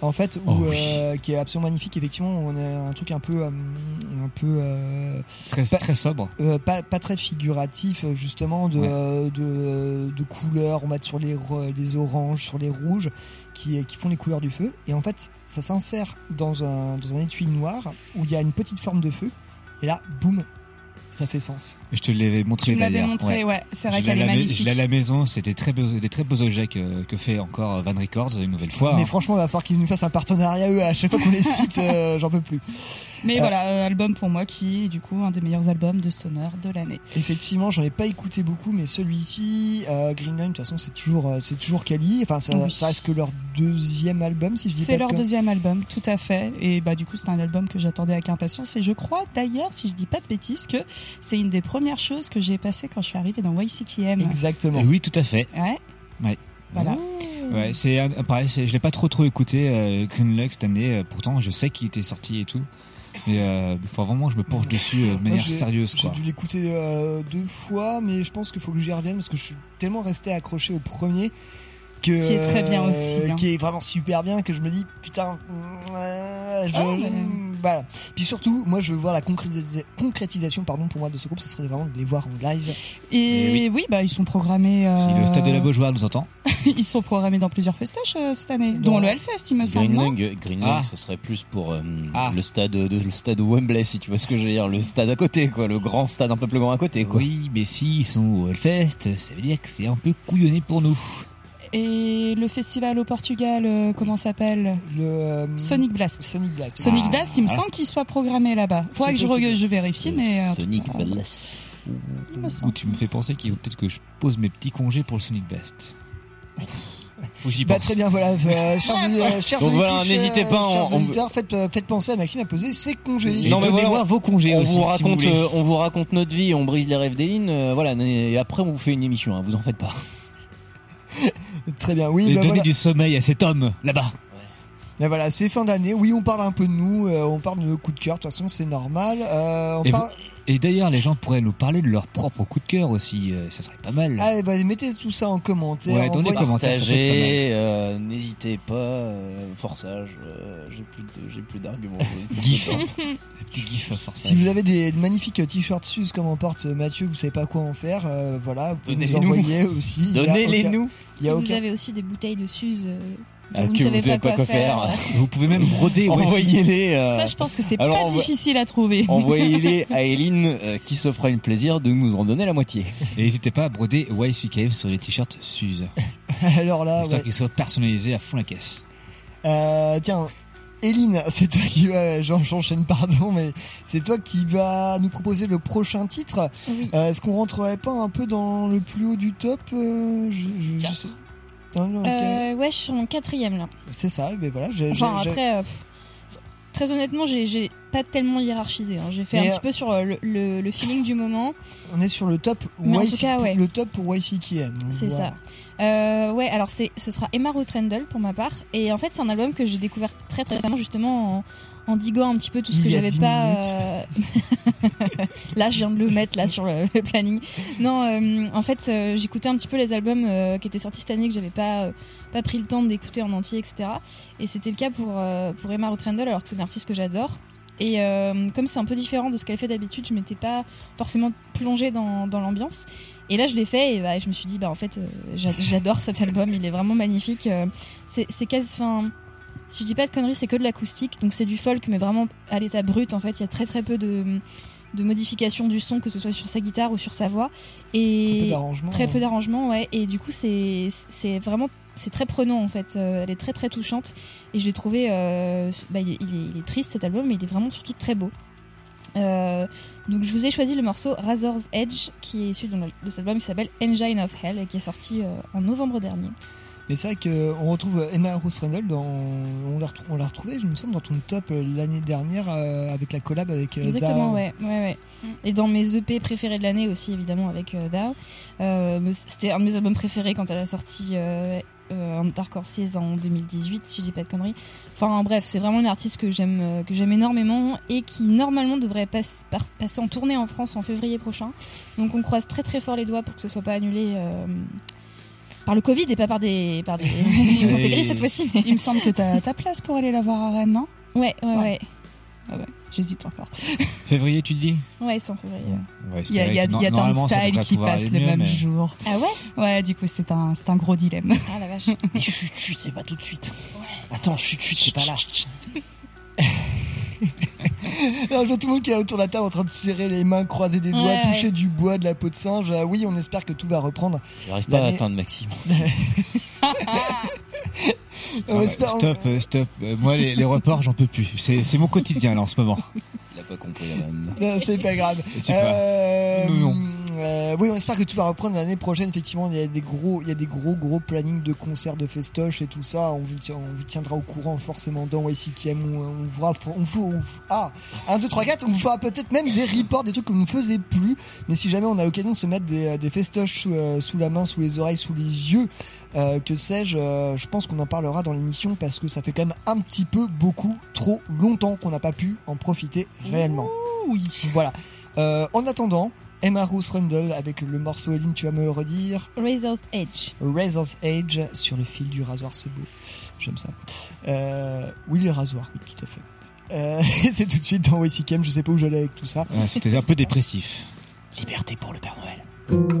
En fait, où, Oh oui. euh, qui est absolument magnifique. Effectivement, on a un truc un peu, euh, un peu euh, Très, pas- très sobre. euh, pas, pas très figuratif justement de, Ouais. de, de couleurs on va être sur les, les oranges sur les rouges qui, qui font les couleurs du feu et en fait ça s'insère dans un, dans un étui noir où il y a une petite forme de feu et là boum ça fait sens Je te l'avais montré Tu d'ailleurs. montré, ouais, c'est vrai Je qu'elle est magnifique. Je l'ai à la maison, c'était très beaux, des très beaux objets que, que fait encore Van Records une nouvelle fois. mais hein. franchement il va falloir qu'ils nous fassent un partenariat eux à chaque fois qu'on les cite euh, j'en peux plus Mais Euh, voilà, euh, album pour moi qui est du coup un des meilleurs albums de stoner de l'année. Effectivement, j'en ai pas écouté beaucoup, mais celui-ci, euh, Green Line, de toute façon, c'est toujours, euh, c'est toujours quali. Enfin, ça, Oui. ça reste que leur deuxième album, si je dis pas C'est leur deuxième album, tout à fait. Et bah du coup, c'est un album que j'attendais avec impatience. Et je crois d'ailleurs, si je dis pas de bêtises, que c'est une des premières choses que j'ai passées quand je suis arrivée dans YCKM. Exactement. Et oui, tout à fait. Ouais. Ouais. Voilà. Ouais, c'est pareil, je l'ai pas trop trop écouté euh, Green Lux cette année. euh, pourtant, je sais qu'il était sorti et tout. Mais euh, il faut vraiment que je me penche dessus euh, de Moi, manière j'ai- sérieuse, J'ai dû l'écouter euh, deux fois, mais je pense qu'il faut que j'y revienne parce que je suis tellement resté accroché au premier que Qui est très bien aussi, hein. qui est vraiment super bien que je me dis putain, euh, je, Ah, mais- voilà. Puis surtout, moi, je veux voir la concrétisa- concrétisation, pardon, pour moi de ce groupe, ça serait vraiment de les voir en live. Et, oui. bah ils sont programmés. euh, Si le stade de la Beaujoire nous entend. ils sont programmés dans plusieurs festoches euh, cette année, dont le Hellfest, il me semble. Green non Lung, Green Ah. Lung, ça serait plus pour euh, le stade de le stade Wembley, si tu vois ce que je veux dire, le stade à côté, quoi, le grand stade un peu plus grand à côté, quoi. Oui, mais s'ils sont au Hellfest, ça veut dire que c'est un peu couillonné pour nous. Et le festival au Portugal, euh, comment s'appelle Le Sonic Blast. Sonic Blast. Sonic Ah. Blast, il me Ah. semble qu'il soit programmé là-bas. Faudrait que je, re- je vérifie, mais euh, Sonic Blast. il me Ou semble. tu me fais penser qu'il faut peut-être que je pose mes petits congés pour le Sonic Best. Faut que j'y Bah très bien, voilà. euh, chers, euh, chers Donc voilà, auditrices, n'hésitez euh, pas, chers on- on- auditeurs, faites, euh, faites penser à Maxime à poser ses congés. Non, mais donnez-moi voilà, vos congés on aussi, vous si raconte, voulez. euh, on vous raconte notre vie, on brise les rêves d'Eline, euh, voilà, et après on vous fait une émission, hein, vous en faites pas. Très bien, oui. Et bah, donner voilà. du sommeil à cet homme, là-bas. Bah voilà, c'est fin d'année. Oui, on parle un peu de nous, euh, on parle de nos coups de cœur. De toute façon, c'est normal. Euh, on Et, parle... vous- et d'ailleurs, les gens pourraient nous parler de leur propre coup de cœur aussi, euh, ça serait pas mal. Allez, bah, mettez tout ça en commentaire. Ouais, dans les commentaires. euh, n'hésitez pas, euh, forçage, euh, j'ai plus de, j'ai plus d'arguments. Gif. Petit gif force. Si vous avez des magnifiques t-shirts Suze comme en porte Mathieu, vous savez pas quoi en faire, euh, voilà, vous pouvez nous Donnez-les-nous. envoyer aussi. Il y a Donnez-les aucun- nous. Il y a Si vous aucun... avez aussi des bouteilles de Suze, vous que ne vous savez pas, quoi faire. Vous pouvez même broder. Envoyez-les. euh, Ça, je pense que c'est pas envo- difficile à trouver. Envoyez-les à Eline euh, qui se fera une plaisir de nous en donner la moitié. Et n'hésitez pas à broder YCKM sur les t-shirts Suze. Alors là, Histoire ouais. qu'ils soient personnalisés à fond la caisse. Euh, tiens, Eline, c'est toi qui va, j'en- j'enchaîne pardon, mais c'est toi qui va nous proposer le prochain titre. Oui. Euh, Est-ce qu'on rentrerait pas un peu dans le plus haut du top euh, je, je- je sais. Euh, ouais, je suis en quatrième là. C'est ça, mais voilà. j'ai- Enfin, j'ai- j'ai- après, euh, très honnêtement, j'ai j'ai pas tellement hiérarchisé. hein. J'ai fait Mais, un euh, petit peu sur euh, le, le- le feeling du moment. on est sur le top. Mais en YC tout cas, ouais. Le top pour YCKM. C'est Voilà. ça. Euh, ouais, alors c'est, ce sera Emma Rotrendel pour ma part. Et en fait, c'est un album que j'ai découvert très très récemment, justement en, en diguant un petit peu tout ce que j'avais 10 pas. euh, là, je viens de le mettre là sur le, le planning. Non, euh, en fait, euh, j'écoutais un petit peu les albums euh, qui étaient sortis cette année que j'avais pas euh, pas pris le temps d'écouter en entier, etc. Et c'était le cas pour euh, pour Emma Rotrendel, alors que c'est une artiste que j'adore. Et euh, comme c'est un peu différent de ce qu'elle fait d'habitude, je m'étais pas forcément plongée dans, dans l'ambiance. Et là, je l'ai fait et bah, je me suis dit, bah en fait, euh, j'a- j'adore cet album. Il est vraiment magnifique. Euh, c'est c'est quasi, enfin, si je dis pas de conneries, c'est que de l'acoustique, donc c'est du folk, mais vraiment à l'état brut. En fait, il y a très très peu de de modifications du son, que ce soit sur sa guitare ou sur sa voix. Et Très peu d'arrangements, Très peu ouais. d'arrangements, ouais. Et du coup, c'est c'est vraiment c'est très prenant en fait. Euh, elle est très très touchante et je l'ai trouvé. euh, bah, il, est, il triste cet album, mais il est vraiment surtout très beau. Euh, donc je vous ai choisi le morceau Razor's Edge qui est issu de, de cet album qui s'appelle Engine of Hell et qui est sorti en novembre dernier. Mais c'est vrai qu'on retrouve Emma Rose Randall dans. On l'a retrou- on l'a retrouvée, je me semble, dans ton top euh, l'année dernière euh, avec la collab avec euh, Exactement, Zara. ouais, ouais, ouais. Et dans mes EP préférés de l'année aussi, évidemment, avec euh, Dao. Euh, C'était un de mes albums préférés quand elle a sorti euh, euh, Dark Horses en 2018, si je dis pas de conneries. Enfin, bref, c'est vraiment une artiste que j'aime, que j'aime énormément et qui normalement devrait pas- par- passer en tournée en France en février prochain. Donc on croise très très fort les doigts pour que ce soit pas annulé. Par le Covid et pas par des par des, des intégristes cette fois-ci. Mais... Il me semble que t'as ta place pour aller la voir à Rennes, non? Ouais, ouais, ouais. Ah ouais, j'hésite encore. Février, tu le dis? Ouais, c'est en février. Il y a, y a, y qui aller le mieux, même mais- jour. Ah ouais? Ouais, du coup, c'est un, c'est un gros dilemme. Ah la vache. Mais chut, chut, c'est pas tout de suite. Attends, chut, chut, c'est pas là. Alors, je vois tout le monde qui est autour de la table en train de serrer les mains, croiser des doigts, Ouais, toucher ouais. du bois, de la peau de singe. Ah oui, on espère que tout va reprendre. J'arrive pas à atteindre Maxime. On ouais, espère- Stop, euh, stop. Euh, moi, les, les reports, j'en peux plus. C'est mon quotidien là en ce moment. Il a pas compris. Non, c'est pas grave. C'est pas- Euh, Non, euh, oui, on espère que tout va reprendre l'année prochaine. Effectivement, il y a des gros, il y a des gros, gros plannings de concerts, de festoches et tout ça. On vous, tient- on vous tiendra au courant forcément dans YCKM. On, on vous fera, on vous, ah, 1, 2, 3, 4. On vous fera peut-être même des reports, des trucs qu'on ne faisait plus. Mais si jamais on a l'occasion de se mettre des, des festoches sous, euh, sous la main, sous les oreilles, sous les yeux, euh, que sais-je, euh, je pense qu'on en parlera dans l'émission parce que ça fait quand même un petit peu beaucoup trop longtemps qu'on n'a pas pu en profiter réellement. Oui. Voilà. Euh, en attendant, Emma Rose Rundle avec le morceau Eline, tu vas me le redire. Razor's Edge. Razor's Edge sur le fil du rasoir, c'est beau. J'aime ça. Euh, oui, les rasoirs, oui, tout à fait. Euh, c'est tout de suite dans WCKM, je sais pas où j'allais avec tout ça. Ouais, C'était un peu dépressif. Liberté pour le Père Noël.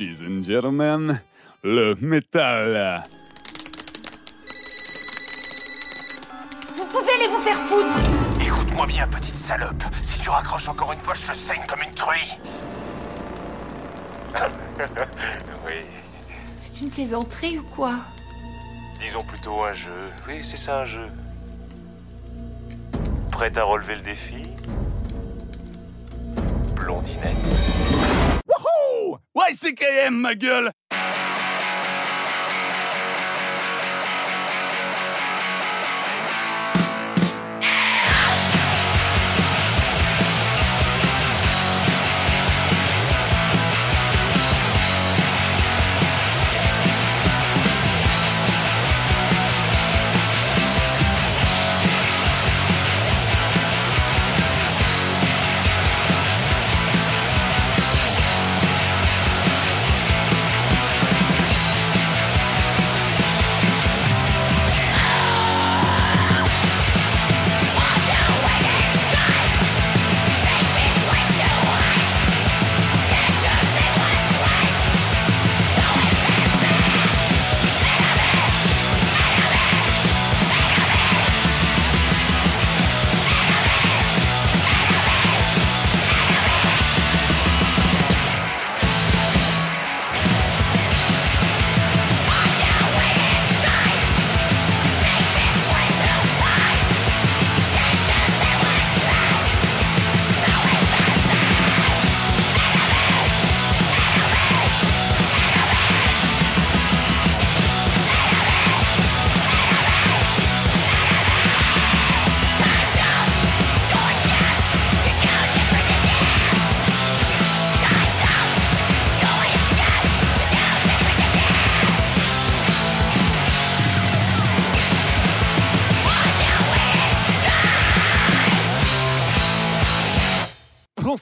Ladies and gentlemen, le métal. Vous pouvez aller vous faire foutre Écoute-moi bien, petite salope. Si tu raccroches encore une fois, je te saigne comme une truie. oui. C'est une plaisanterie ou quoi? Disons plutôt un jeu. Oui, c'est ça un jeu. Prête à relever le défi? Blondinette. YCKM, ma gueule!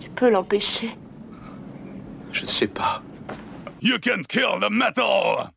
Tu peux l'empêcher. Je ne sais pas. You can't kill the metal!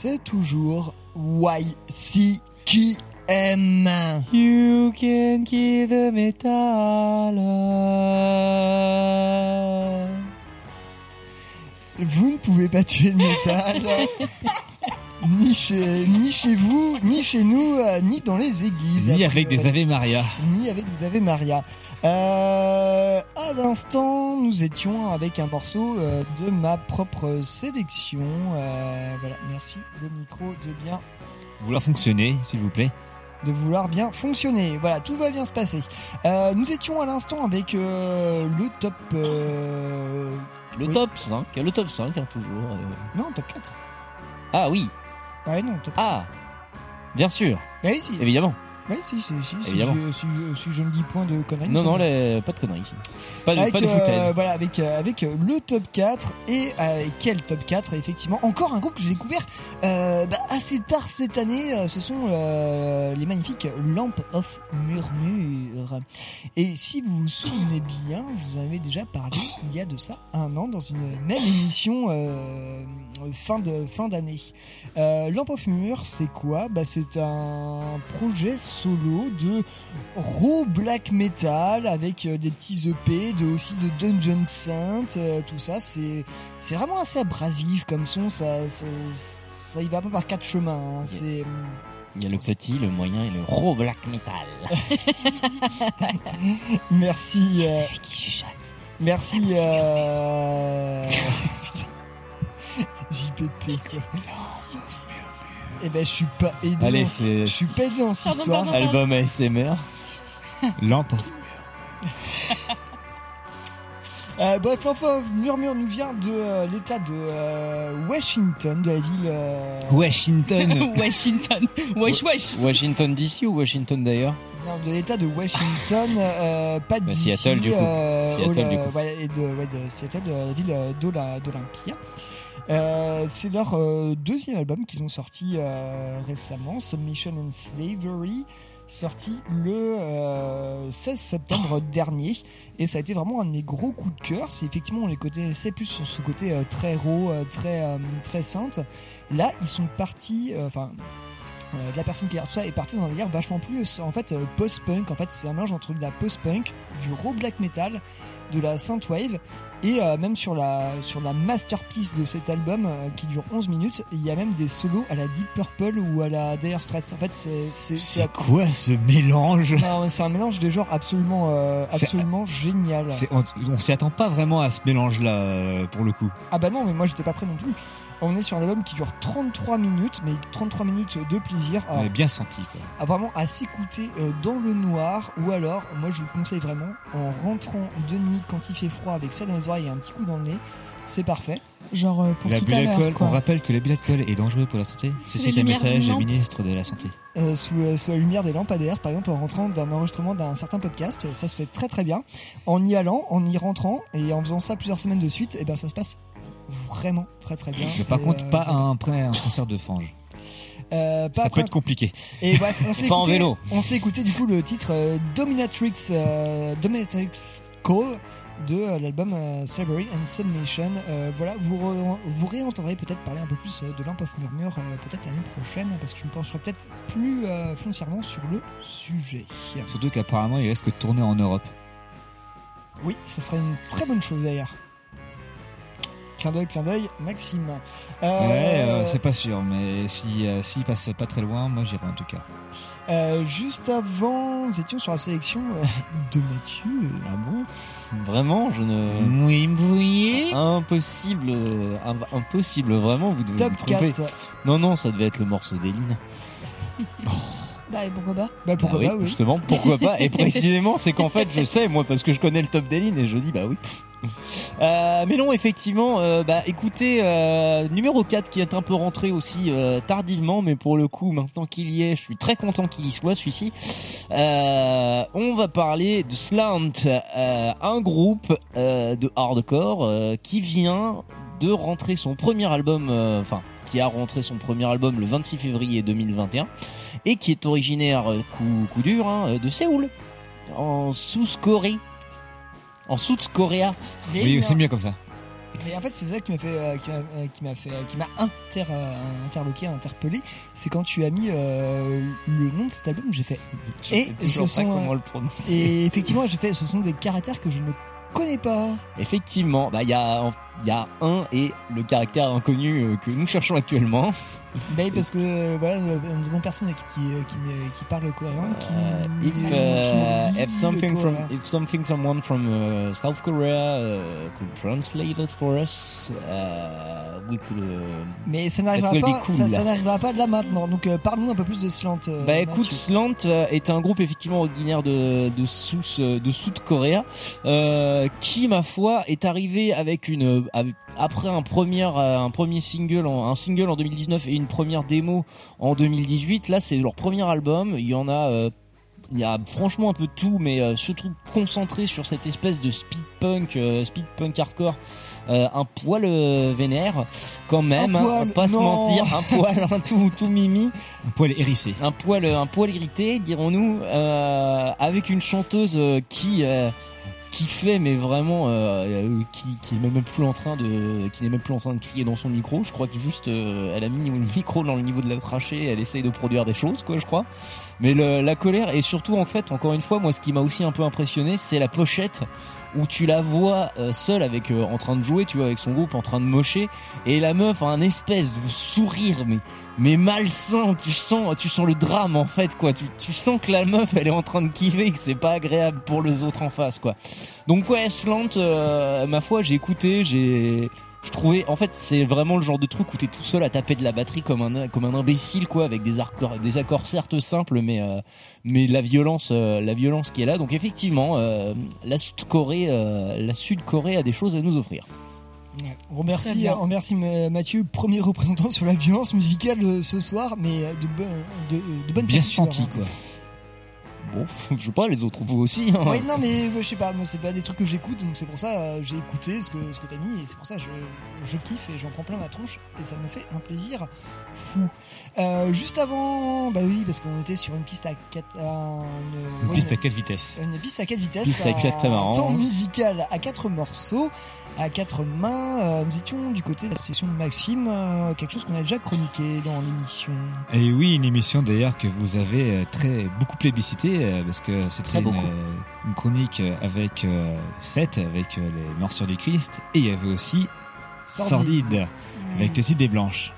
C'est toujours YCQM. You can kill the metal. Vous ne pouvez pas tuer le métal. ni, chez, ni chez vous, ni chez nous, euh, ni dans les églises. Ni avec des. Ave Maria. Ni avec des Ave Maria. Euh, à l'instant, nous étions avec un morceau euh, de ma propre sélection. Euh, voilà, merci le micro de bien Vouloir fonctionner, s'il vous plaît. de vouloir bien fonctionner. Voilà, tout va bien se passer. Euh, nous étions à l'instant avec euh, le top. euh, Le oui. top 5, le top 5 hein, toujours. euh. Non, top 4. Ah oui. Ah non, top Ah, bien sûr. Ah oui, si. Évidemment. Oui, si, si, si, si, je, si, je, si je ne dis point de conneries. Non, non, les- pas de conneries ici. Pas de, avec, pas de euh, foutaise. voilà, avec, euh, avec euh, le top 4 et quel top 4 effectivement encore un groupe que j'ai découvert euh, bah, assez tard cette année ce sont euh, les magnifiques Lamp of Murmure et si vous vous souvenez bien je vous en avais déjà parlé il y a de ça un an dans une même émission fin de fin d'année Lamp of Murmure c'est quoi? Bah, c'est un projet solo de raw black metal avec euh, des petits EP, de aussi de Dungeon Saint, euh, tout ça. C'est c'est vraiment assez abrasif comme son. Ça ça, ça y va pas par quatre chemins. hein. C'est Il y a le petit, le moyen et le raw black metal. merci. euh, Merci. Euh... JPP quoi. Eh ben je suis pas aidé. Allez, c'est- Je suis pas aidé dans cette histoire. Album ASMR. Lampe. Euh, bref, l'enfant murmure nous vient de euh, l'état de euh, Washington, de la ville. euh, Washington. Washington. Wesh, wesh. Washington DC ou Washington d'ailleurs non, de l'état de Washington, euh, pas de Bah, DC, Seattle, du coup. euh, Seattle, au- du coup. ouais, et de, ouais, de Seattle, de la ville euh, d'Ola- d'Olympia. Euh, c'est leur euh, deuxième album qu'ils ont sorti euh, récemment, Submission and Slavery, sorti le euh, 16 septembre dernier. Et ça a été vraiment un de mes gros coups de cœur. C'est effectivement, on les connaissait plus sur ce côté très raw, très, très sainte. Là, ils sont partis, enfin, euh, la personne qui a tout ça est partie dans un délire vachement plus en fait euh, post-punk en fait c'est un mélange entre de la post-punk du raw black metal de la synthwave et euh, même sur la sur la masterpiece de cet album euh, qui dure 11 minutes il y a même des solos à la Deep Purple ou à la Dire Straits en fait c'est c'est C'est quoi ce mélange? Non, c'est un mélange des genres absolument euh, absolument génial C'est- On, on s'y attend pas vraiment à ce mélange-là, euh, pour le coup. Ah bah non, mais moi j'étais pas prêt non plus. On est sur un album qui dure 33 minutes, mais 33 minutes de plaisir. On Alors, est bien senti, quoi. à vraiment à s'écouter euh, dans le noir, ou alors, moi je vous le conseille vraiment, en rentrant de nuit quand il fait froid avec ça dans les oreilles et un petit coup dans le nez, c'est parfait. Genre euh, pour L'abus tout à l'heure, on rappelle que l'abus d'alcool est dangereux pour la santé. Ceci est un message du ministre de la Santé. Euh, sous, euh, sous la lumière des lampadaires, par exemple en rentrant d'un enregistrement d'un certain podcast, ça se fait très très bien. En y allant, en y rentrant et en faisant ça plusieurs semaines de suite, et ben ça se passe vraiment très très bien. Mais par Et, contre, euh, pas un, après un concert de fange. Euh, pas Ça peut être compliqué. Et bref, on s'est Pas en écouté, vélo. on s'est écouté du coup le titre euh, Dominatrix, euh, Dominatrix Call de l'album Slavery and Submission. Voilà, vous, re- vous réentendrez peut-être parler un peu plus de Lamp of Murmure peut-être l'année prochaine parce que je me pencherai peut-être plus foncièrement sur le sujet. Surtout qu'apparemment, il risque de tourner en Europe. Oui, ça serait une très bonne chose d'ailleurs. Clin d'œil, clin d'œil, Maxime. Euh, Ouais, euh, c'est pas sûr, mais si euh, s'il passe pas très loin, moi j'irai en tout cas. euh, juste avant, nous étions sur la sélection de Mathieu. Ah bon Vraiment, je ne. Oui, oui. Impossible, im- impossible, vraiment, vous devez Top vous tromper. 4. Non, non, ça devait être le morceau d'Eline. Bah, et pourquoi pas Bah pourquoi Bah pas, oui. Justement, pourquoi pas Et précisément, c'est qu'en fait, je sais, moi, parce que je connais le top d'Eline, et je dis, bah oui. Euh, mais non, effectivement, euh, bah écoutez, euh, numéro 4 qui est un peu rentré aussi tardivement, mais pour le coup, maintenant qu'il y est, je suis très content qu'il y soit celui-ci. On va parler de Slant, un groupe de hardcore qui vient de rentrer son premier album, enfin qui a rentré son premier album le 26 février 2021 et qui est originaire coup, dur hein, de Séoul, en South-Corée. En South-Korea. Oui, c'est mieux comme ça. Et en fait, c'est ça qui m'a fait, euh, qui m'a, euh, qui m'a fait, euh, qui m'a inter, euh, interloqué, interpellé. C'est quand tu as mis euh, le nom de cet album, j'ai fait. Je sais toujours pas euh, comment le prononcer. Et effectivement, j'ai fait. Ce sont des caractères que je ne connais pas. Effectivement, bah il y a il y a un et le caractère inconnu euh, que nous cherchons actuellement. Bah, parce que euh, voilà, nous avons personne qui, qui, qui, qui parle coréen. Qui, If, qui uh, if something from if something someone from uh, South Korea uh, could translate it for us, uh, we could. uh, Mais ça n'arrivera pas. cool. Ça, ça n'arrivera pas de là maintenant. Donc euh, parle-nous un peu plus de Slant. euh, Bah écoute. Slant euh, est un groupe effectivement originaire de de South de South Korea, euh, qui ma foi est arrivé avec une après un premier euh, un premier single en, un single en 2019 et une première démo en 2018. Là, c'est leur premier album. Il y en a euh, il y a franchement un peu de tout, mais euh, surtout concentré sur cette espèce de speed punk, euh, speed punk hardcore, euh, un poil euh, vénère quand même, Un hein, poil, pas se mentir, un poil un tout tout mimi, Un poil hérissé. un poil un poil irrité, dirons-nous, euh, avec une chanteuse qui euh, qui fait mais vraiment euh, euh, qui qui est même plus en train de qui n'est même plus en train de crier dans son micro. Je crois que juste euh, elle a mis le micro dans le niveau de la trachée elle essaye de produire des choses quoi je crois. Mais le- la colère et surtout en fait encore une fois moi ce qui m'a aussi un peu impressionné c'est la pochette où tu la vois euh, seule avec euh, en train de jouer tu vois avec son groupe en train de mocher et la meuf a un espèce de sourire mais mais malsain. Tu sens tu sens le drame en fait quoi. Tu, tu sens que la meuf elle est en train de kiffer que c'est pas agréable pour les autres en face quoi. Donc ouais Slant euh, ma foi j'ai écouté j'ai je trouvais en fait c'est vraiment le genre de truc où t'es tout seul à taper de la batterie comme un comme un imbécile quoi avec des accords des accords certes simples mais euh, mais la violence euh, la violence qui est là donc effectivement euh, la Sud Corée euh, la Sud Corée a des choses à nous offrir Ouais. On remercie, bien. on remercie Ma- Mathieu, premier représentant sur la violence musicale ce soir, mais de, de, de bonne bien senti hein. quoi bon je sais pas les autres vous aussi hein. Oui, non, mais euh, je sais pas, moi c'est pas des trucs que j'écoute, donc c'est pour ça euh, j'ai écouté ce que ce que t'as mis et c'est pour ça je je kiffe et j'en prends plein ma tronche et ça me fait un plaisir fou. Euh, juste avant, bah oui, parce qu'on était sur une piste à 4 Une piste à quatre vitesses. Une piste à 4 vitesses, Piste à quatre, c'est marrant. temps musical à 4 morceaux, à 4 mains. Euh, nous étions du côté de la session de Maxime, euh, quelque chose qu'on a déjà chroniqué dans l'émission. Et oui, une émission d'ailleurs que vous avez euh, très beaucoup plébiscité parce que c'était Très une, une chronique avec Seth, avec les morsures du Christ, et il y avait aussi Sordide. Sordide, avec les idées blanches.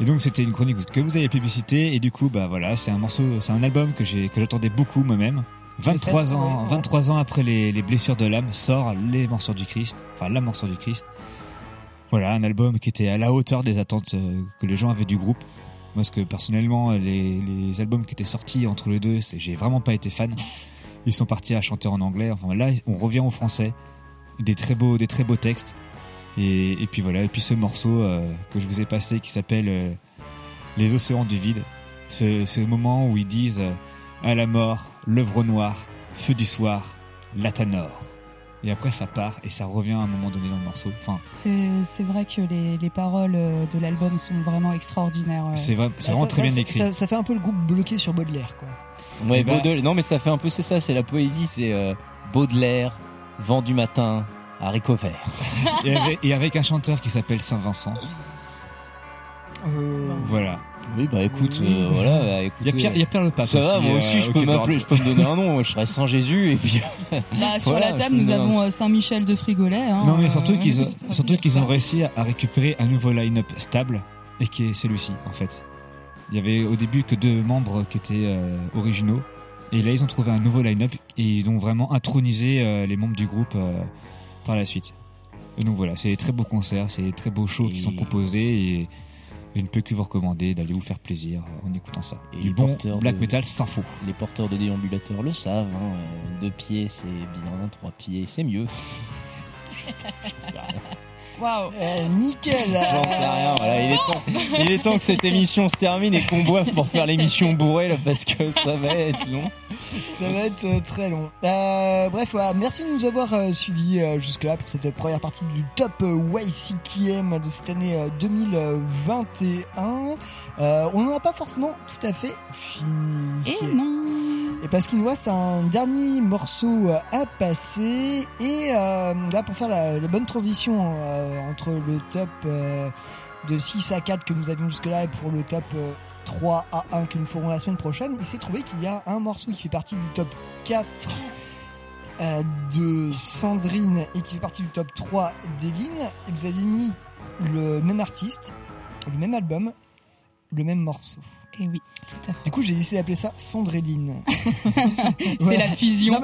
Et donc c'était une chronique que vous avez plébiscité et du coup bah voilà c'est un morceau c'est un album que j'ai que j'attendais beaucoup moi-même 23 Seth, ans ouais. 23 ans après les, les blessures de l'âme sort les morsures du Christ enfin la morsure du Christ. Voilà un album qui était à la hauteur des attentes euh, que les gens avaient du groupe. Moi parce que personnellement les, les albums qui étaient sortis entre les deux j'ai vraiment pas été fan. Ils sont partis à chanter en anglais. Enfin là on revient au français. Des très beaux des très beaux textes. Et, et puis voilà, et puis ce morceau euh, que je vous ai passé qui s'appelle euh, Les océans du vide, ce, ce moment où ils disent euh, à la mort, l'œuvre noire, feu du soir, l'atanor. Et après ça part et ça revient à un moment donné dans le morceau. Enfin, C'est c'est vrai que les, les paroles euh, de l'album sont vraiment extraordinaires. euh. c'est vrai, Bah, vraiment ça- très ça- bien écrit. Ça, ça fait un peu le groupe bloqué sur Baudelaire, quoi. Ouais, Eh ben- Baudelaire. Non, mais ça fait un peu, c'est ça, c'est la poésie, c'est euh, Baudelaire, vent du matin, haricots verts. et, avec, et avec un chanteur qui s'appelle Saint-Vincent. Euh, Voilà. Oui, bah écoute, Oui, euh, bah, voilà, bah, Il y a Pierre, il y a Pierre le Pape ça va, aussi, moi euh, aussi, je peux m'appeler, je peux me donner un nom, je serais Saint Jésus, et puis. Bah, sur Voilà, la table, nous un- avons euh, Saint-Michel de Frigolet. hein, Non mais euh, surtout qu'ils ont, on va surtout qu'ils ont réussi à, récupérer un nouveau line-up stable et qui est celui-ci en fait. Il y avait au début que deux membres qui étaient euh, originaux et là ils ont trouvé un nouveau line-up et ils ont vraiment intronisé euh, les membres du groupe euh, par la suite. Et donc voilà, c'est des très beaux concerts, c'est des très beaux shows qui sont proposés et je ne peux que vous recommander d'aller vous faire plaisir en écoutant ça. Et du bon porteurs black de- metal sans faux. Les porteurs de déambulateurs le savent, hein, euh, deux pieds c'est bien, trois pieds c'est mieux. Waouh. Eh, nickel. J'en sais rien, voilà, il est temps, il est temps que cette émission se termine et qu'on boive pour faire l'émission bourrée là parce que ça va être long. Ça va être euh, très long. Euh, bref, voilà. merci de nous avoir euh, suivis euh, jusque-là pour cette première partie du top euh, YCKM de cette année euh, 2021. Euh, on n'en a pas forcément tout à fait fini. Et non. Et parce qu'il nous reste un dernier morceau euh, à passer. Et euh, là, pour faire la, la bonne transition euh, entre le top euh, de 6 à 4 que nous avions jusque-là et pour le top euh, 3 à 1 que nous ferons la semaine prochaine, il s'est trouvé qu'il y a un morceau qui fait partie du top 4 euh, de Sandrine et qui fait partie du top 3 d'Eline. Et vous avez mis le même artiste, le même album, le même morceau. Et oui, tout à fait. Du coup, j'ai décidé d'appeler ça Sandréline. C'est la fusion.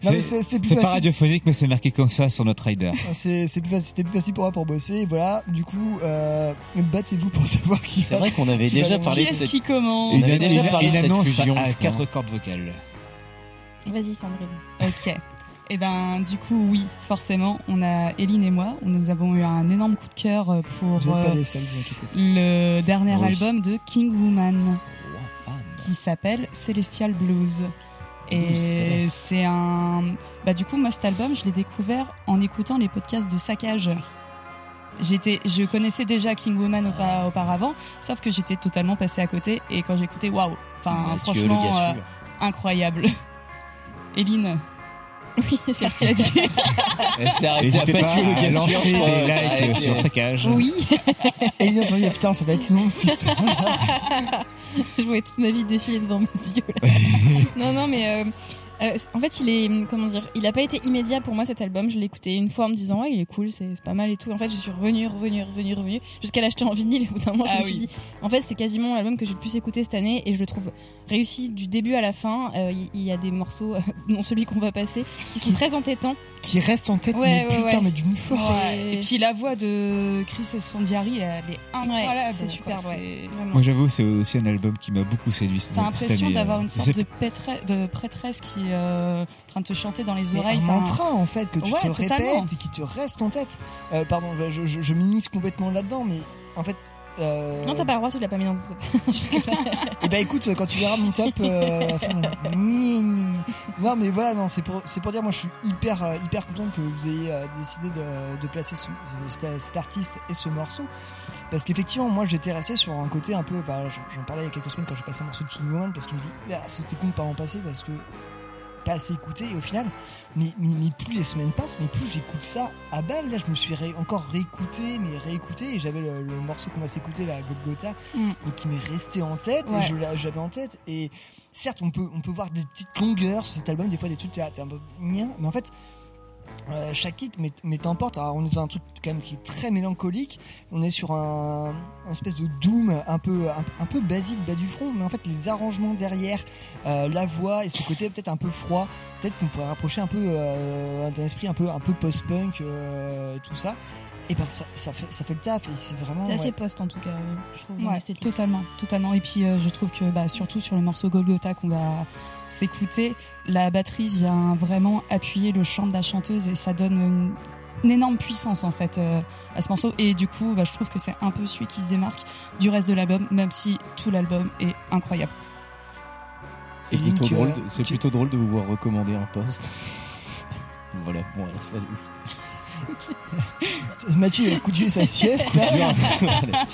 C'est- pas facile. radiophonique, mais c'est marqué comme ça sur notre rider. Plus facile, c'était plus facile pour moi pour bosser. Et voilà, du coup, euh, battez-vous pour savoir qui. C'est vrai qu'on avait qui déjà parlé Qui de est-ce cette- qui commence On avait déjà une, parlé de cette fusion. à quatre cordes vocales. Vas-y, Sandrine. Ok. Et ben du coup oui, forcément, on a Eline et moi, nous avons eu un énorme coup de cœur euh, pour euh, seuls, le dernier Oui. album de King Woman qui s'appelle Celestial Blues. Et c'est un bah du coup moi cet album, je l'ai découvert en écoutant les podcasts de Saccage. J'étais je connaissais déjà King Woman aupa- auparavant, sauf que j'étais totalement passé à côté et quand j'écoutais waouh, enfin franchement euh, incroyable. Eline, Oui, qu'est-ce que tu as dit Elle s'est arrêtée N'hésitez pas à lancer des likes sur euh, sa cage. Oui. Et il a dit, putain, ça va être long cette je voyais toute ma vie défiler devant mes yeux. là. non, non, mais euh, euh, en fait, il est comment dire, il a pas été immédiat pour moi cet album. Je l'ai écouté une fois en me disant ouais, il est cool, c'est c'est pas mal et tout. En fait, je suis revenue, revenue, revenue, revenue jusqu'à l'acheter en vinyle. Et au bout d'un moment, je Ah me suis dit, en fait, c'est quasiment l'album que j'ai le plus écouté cette année et je le trouve réussi du début à la fin. Euh, Il y, a des morceaux, euh, dont celui qu'on va passer, qui sont très entêtants. Qui reste en tête, Ouais, mais ouais, putain, ouais. mais d'une force. Ouais. Et puis la voix de Chris Esfondiari, elle est incroyable. Ouais, c'est. Vraiment. Moi j'avoue, c'est aussi un album qui m'a beaucoup séduit. T'as l'impression d'avoir euh. une sorte de, pétre- de prêtresse qui est euh, en train de te chanter dans les oreilles. un mantra en fait que tu Ouais, te totalement. répètes et qui te reste en tête. Euh, pardon, je, je, je m'immisce complètement là-dedans, mais en fait. Euh... Non, t'as pas le droit, tu l'as pas mis dans ton Et bah écoute, quand tu verras mon top, euh, non mais voilà, non c'est pour c'est pour dire, moi je suis hyper euh, hyper content que vous ayez euh, décidé de, de placer ce- cet, cet artiste et ce morceau, parce qu'effectivement moi j'étais resté sur un côté un peu, bah, j'en parlais il y a quelques semaines quand j'ai passé un morceau de King Woman, parce que je me dis, ah, c'était con de pas en passer parce que pas assez écouté et au final mais, mais, mais plus les semaines passent mais plus j'écoute ça à balle là je me suis ré- encore réécouté mais réécouté et j'avais le, le morceau qu'on va s'écouter là Golgotha Mm. qui m'est resté en tête Ouais. et je l'a- j'avais en tête et certes on peut on peut voir des petites longueurs sur cet album des fois des trucs t'es un peu mais en fait euh, chaque mais t'emporte alors on est sur un truc quand même qui est très mélancolique. On est sur un, espèce de doom un peu un, peu basique bas du front. Mais en fait les arrangements derrière euh, la voix et ce côté peut-être un peu froid peut-être qu'on pourrait rapprocher un peu euh, d'un esprit un peu un peu post-punk tout ça et ben ça, ça fait ça fait le taf et c'est vraiment C'est assez ouais. post en tout cas, euh, je trouve. Ouais, totalement, totalement. Et puis euh, je trouve que bah, surtout sur le morceau Golgotha qu'on va s'écouter, la batterie vient vraiment appuyer le chant de la chanteuse et ça donne une, une énorme puissance en fait euh, à ce morceau. Et du coup, bah, je trouve que c'est un peu celui qui se démarque du reste de l'album, même si tout l'album est incroyable. C'est plutôt drôle. de- tu- plutôt drôle de vous voir recommander un poste. voilà. Bon, alors, salut. Mathieu il a coutué sa sieste là.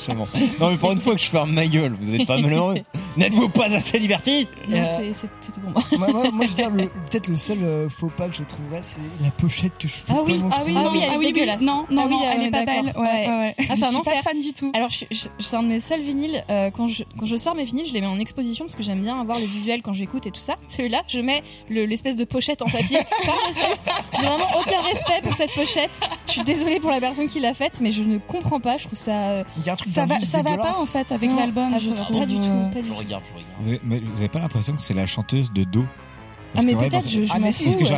Bon. Non mais pour une fois que je ferme ma gueule, vous êtes pas malheureux. N'êtes-vous pas assez divertis Non, Euh, c'est- tout pour moi. moi, moi, moi, je veux dire, le- peut-être le seul euh, faux pas que je trouverais, c'est la pochette que je peux Ah oui, ah oui, ah oui, elle Ah est oui, oui. dégueulasse. Non, non, Ah oui, non, elle on est pas d'accord. belle. Ouais, ouais. Ah, c'est Je un suis enfer. pas fan du tout. Alors, c'est un de mes seuls vinyles. euh, quand, je, quand je sors mes vinyles, je les mets en exposition parce que j'aime bien avoir le visuel quand j'écoute et tout ça. Celui-là, je mets le- l'espèce de pochette en papier par-dessus. J'ai vraiment aucun respect pour cette pochette. Je suis désolée pour la personne qui l'a faite, mais je ne comprends pas. Je trouve ça. euh, Il y a un truc Ça va, ça va pas en fait avec l'album. ah, je je- trouve. pas du tout, pas du Je tout. regarde, je regarde. Vous avez, mais vous avez pas l'impression que c'est la chanteuse de Do? Parce Ah, mais peut-être, je- je Ah, m'en mais fous, Parce que j'ai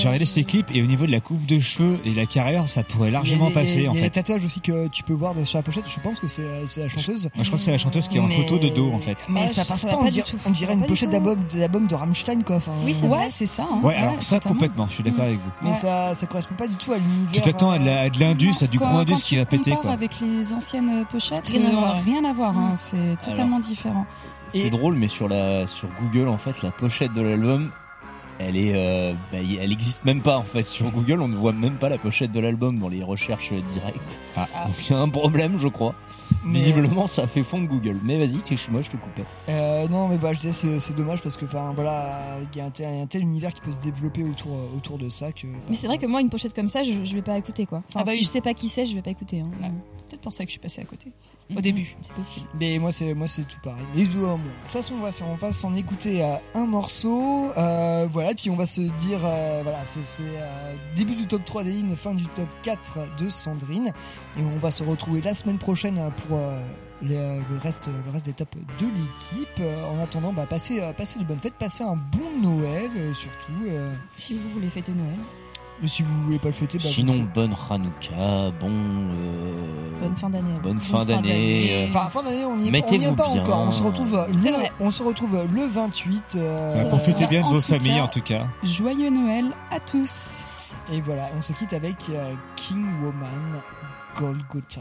regardé, ses clips et au niveau de la coupe de cheveux et la carrière, ça pourrait largement passer en Il y a les fait. tatouages aussi que tu peux voir sur la pochette. Je pense que c'est c'est la chanteuse. Moi, je crois que c'est la chanteuse qui est en Mais- photo de dos en fait. Mais ça ça passe pas, pas on du dirait, tout. on dirait une pochette d'album de Rammstein quoi. Enfin, Oui, c'est Ouais, vrai. c'est ça. hein. Ouais, alors ça complètement, je suis d'accord avec vous. Mais ça, ça correspond pas du tout à l'univers. Tu t'attends à de la- à de l'indus, à du gros indus qui va péter quoi. avec les anciennes pochettes, Rien à euh, voir. rien à voir, hein, c'est totalement différent. C'est Et- drôle, mais sur la sur Google, en fait, la pochette de l'album, elle est, euh, bah, elle existe même pas en fait sur Google. On ne voit même pas la pochette de l'album dans les recherches directes. Ah. Donc il y a un problème, je crois. Mais- Visiblement, ça fait fond de Google. Mais vas-y, tu moi, je te coupais. Euh, non, mais voilà, je disais, c'est, c'est dommage parce que, enfin, voilà, il y a un tel, un tel univers qui peut se développer autour, autour de ça que. Mais c'est vrai que moi, une pochette comme ça, je, je vais pas écouter quoi. Enfin, Ah bah si oui. je sais pas qui c'est, je vais pas écouter. hein. Ouais. Peut-être pour ça que je suis passée à côté. Au Mhm. début. C'est possible. Mais moi, c'est, moi, c'est tout pareil. Mais bon, de toute façon, on va, s'en- on va s'en écouter euh, un morceau, euh, voilà, puis on va se dire, euh, voilà, c'est, euh, début du top 3 d'Eline, fin du top 4 de Sandrine, et on va se retrouver la semaine prochaine pour le reste, le reste des tops de l'équipe. En attendant, bah, passez, passez de bonnes fêtes, passez un bon Noël, surtout. Si vous voulez fêter Noël. Mais si vous voulez pas le fêter, bah, Sinon, bonne Hanouka, bon. euh, Bonne fin d'année. Bonne fin d'année. euh, Enfin, fin d'année, on n'y est, pas- on n'y Mettez-vous est pas bien. encore. On se retrouve C'est le, vrai. on se retrouve le 28. euh, Bah, profitez bien de en vos tout familles cas- en tout cas. Joyeux Noël à tous. Et voilà, on se quitte avec euh, King Woman Golgotha.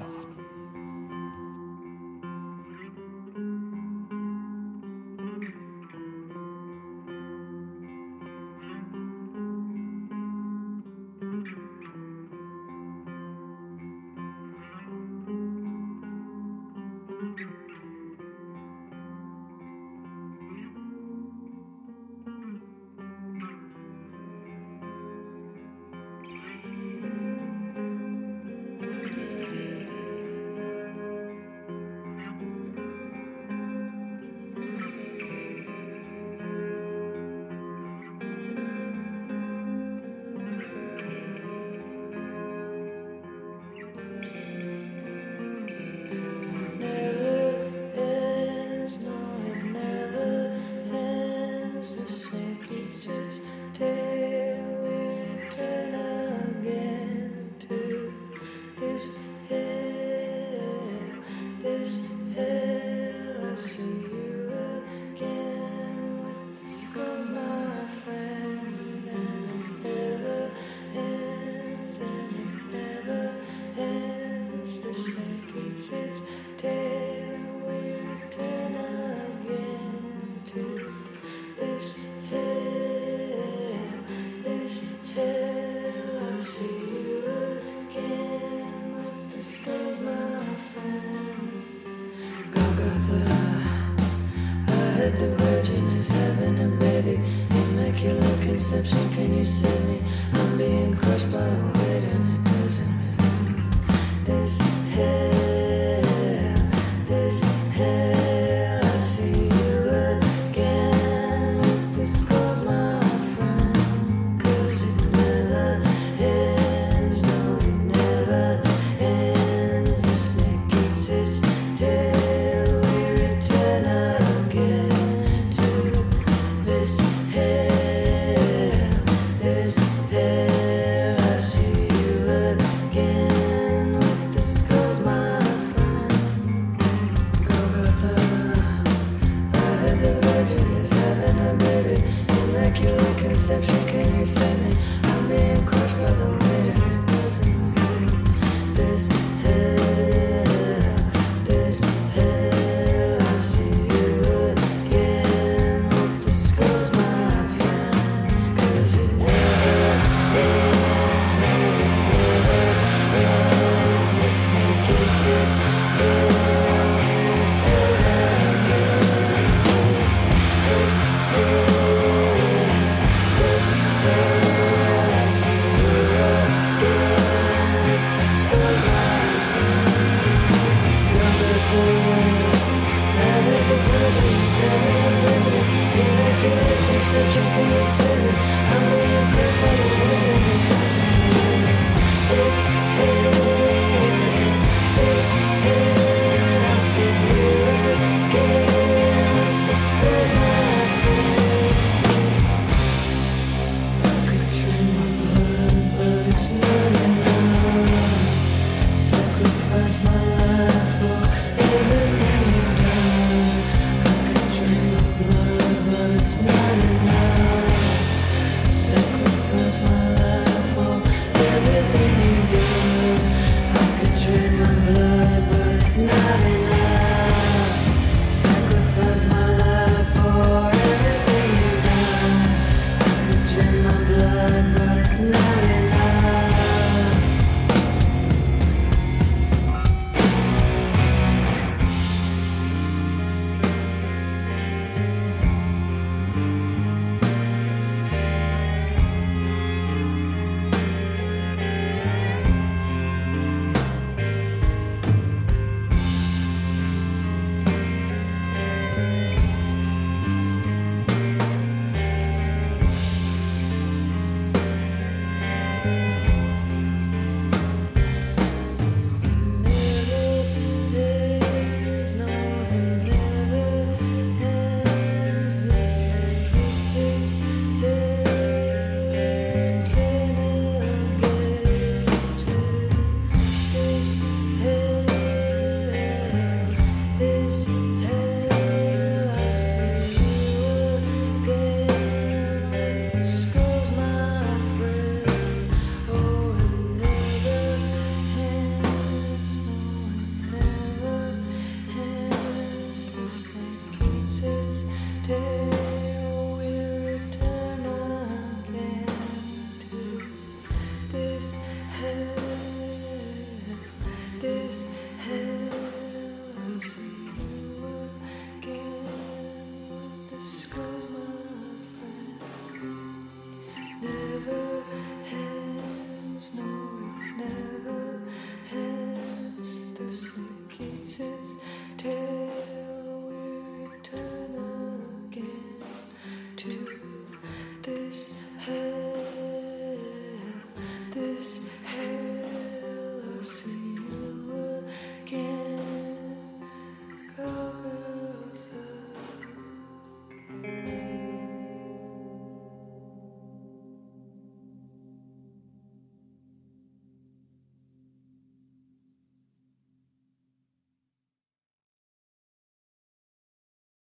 The virgin is having a baby. Immaculate conception, can you save me?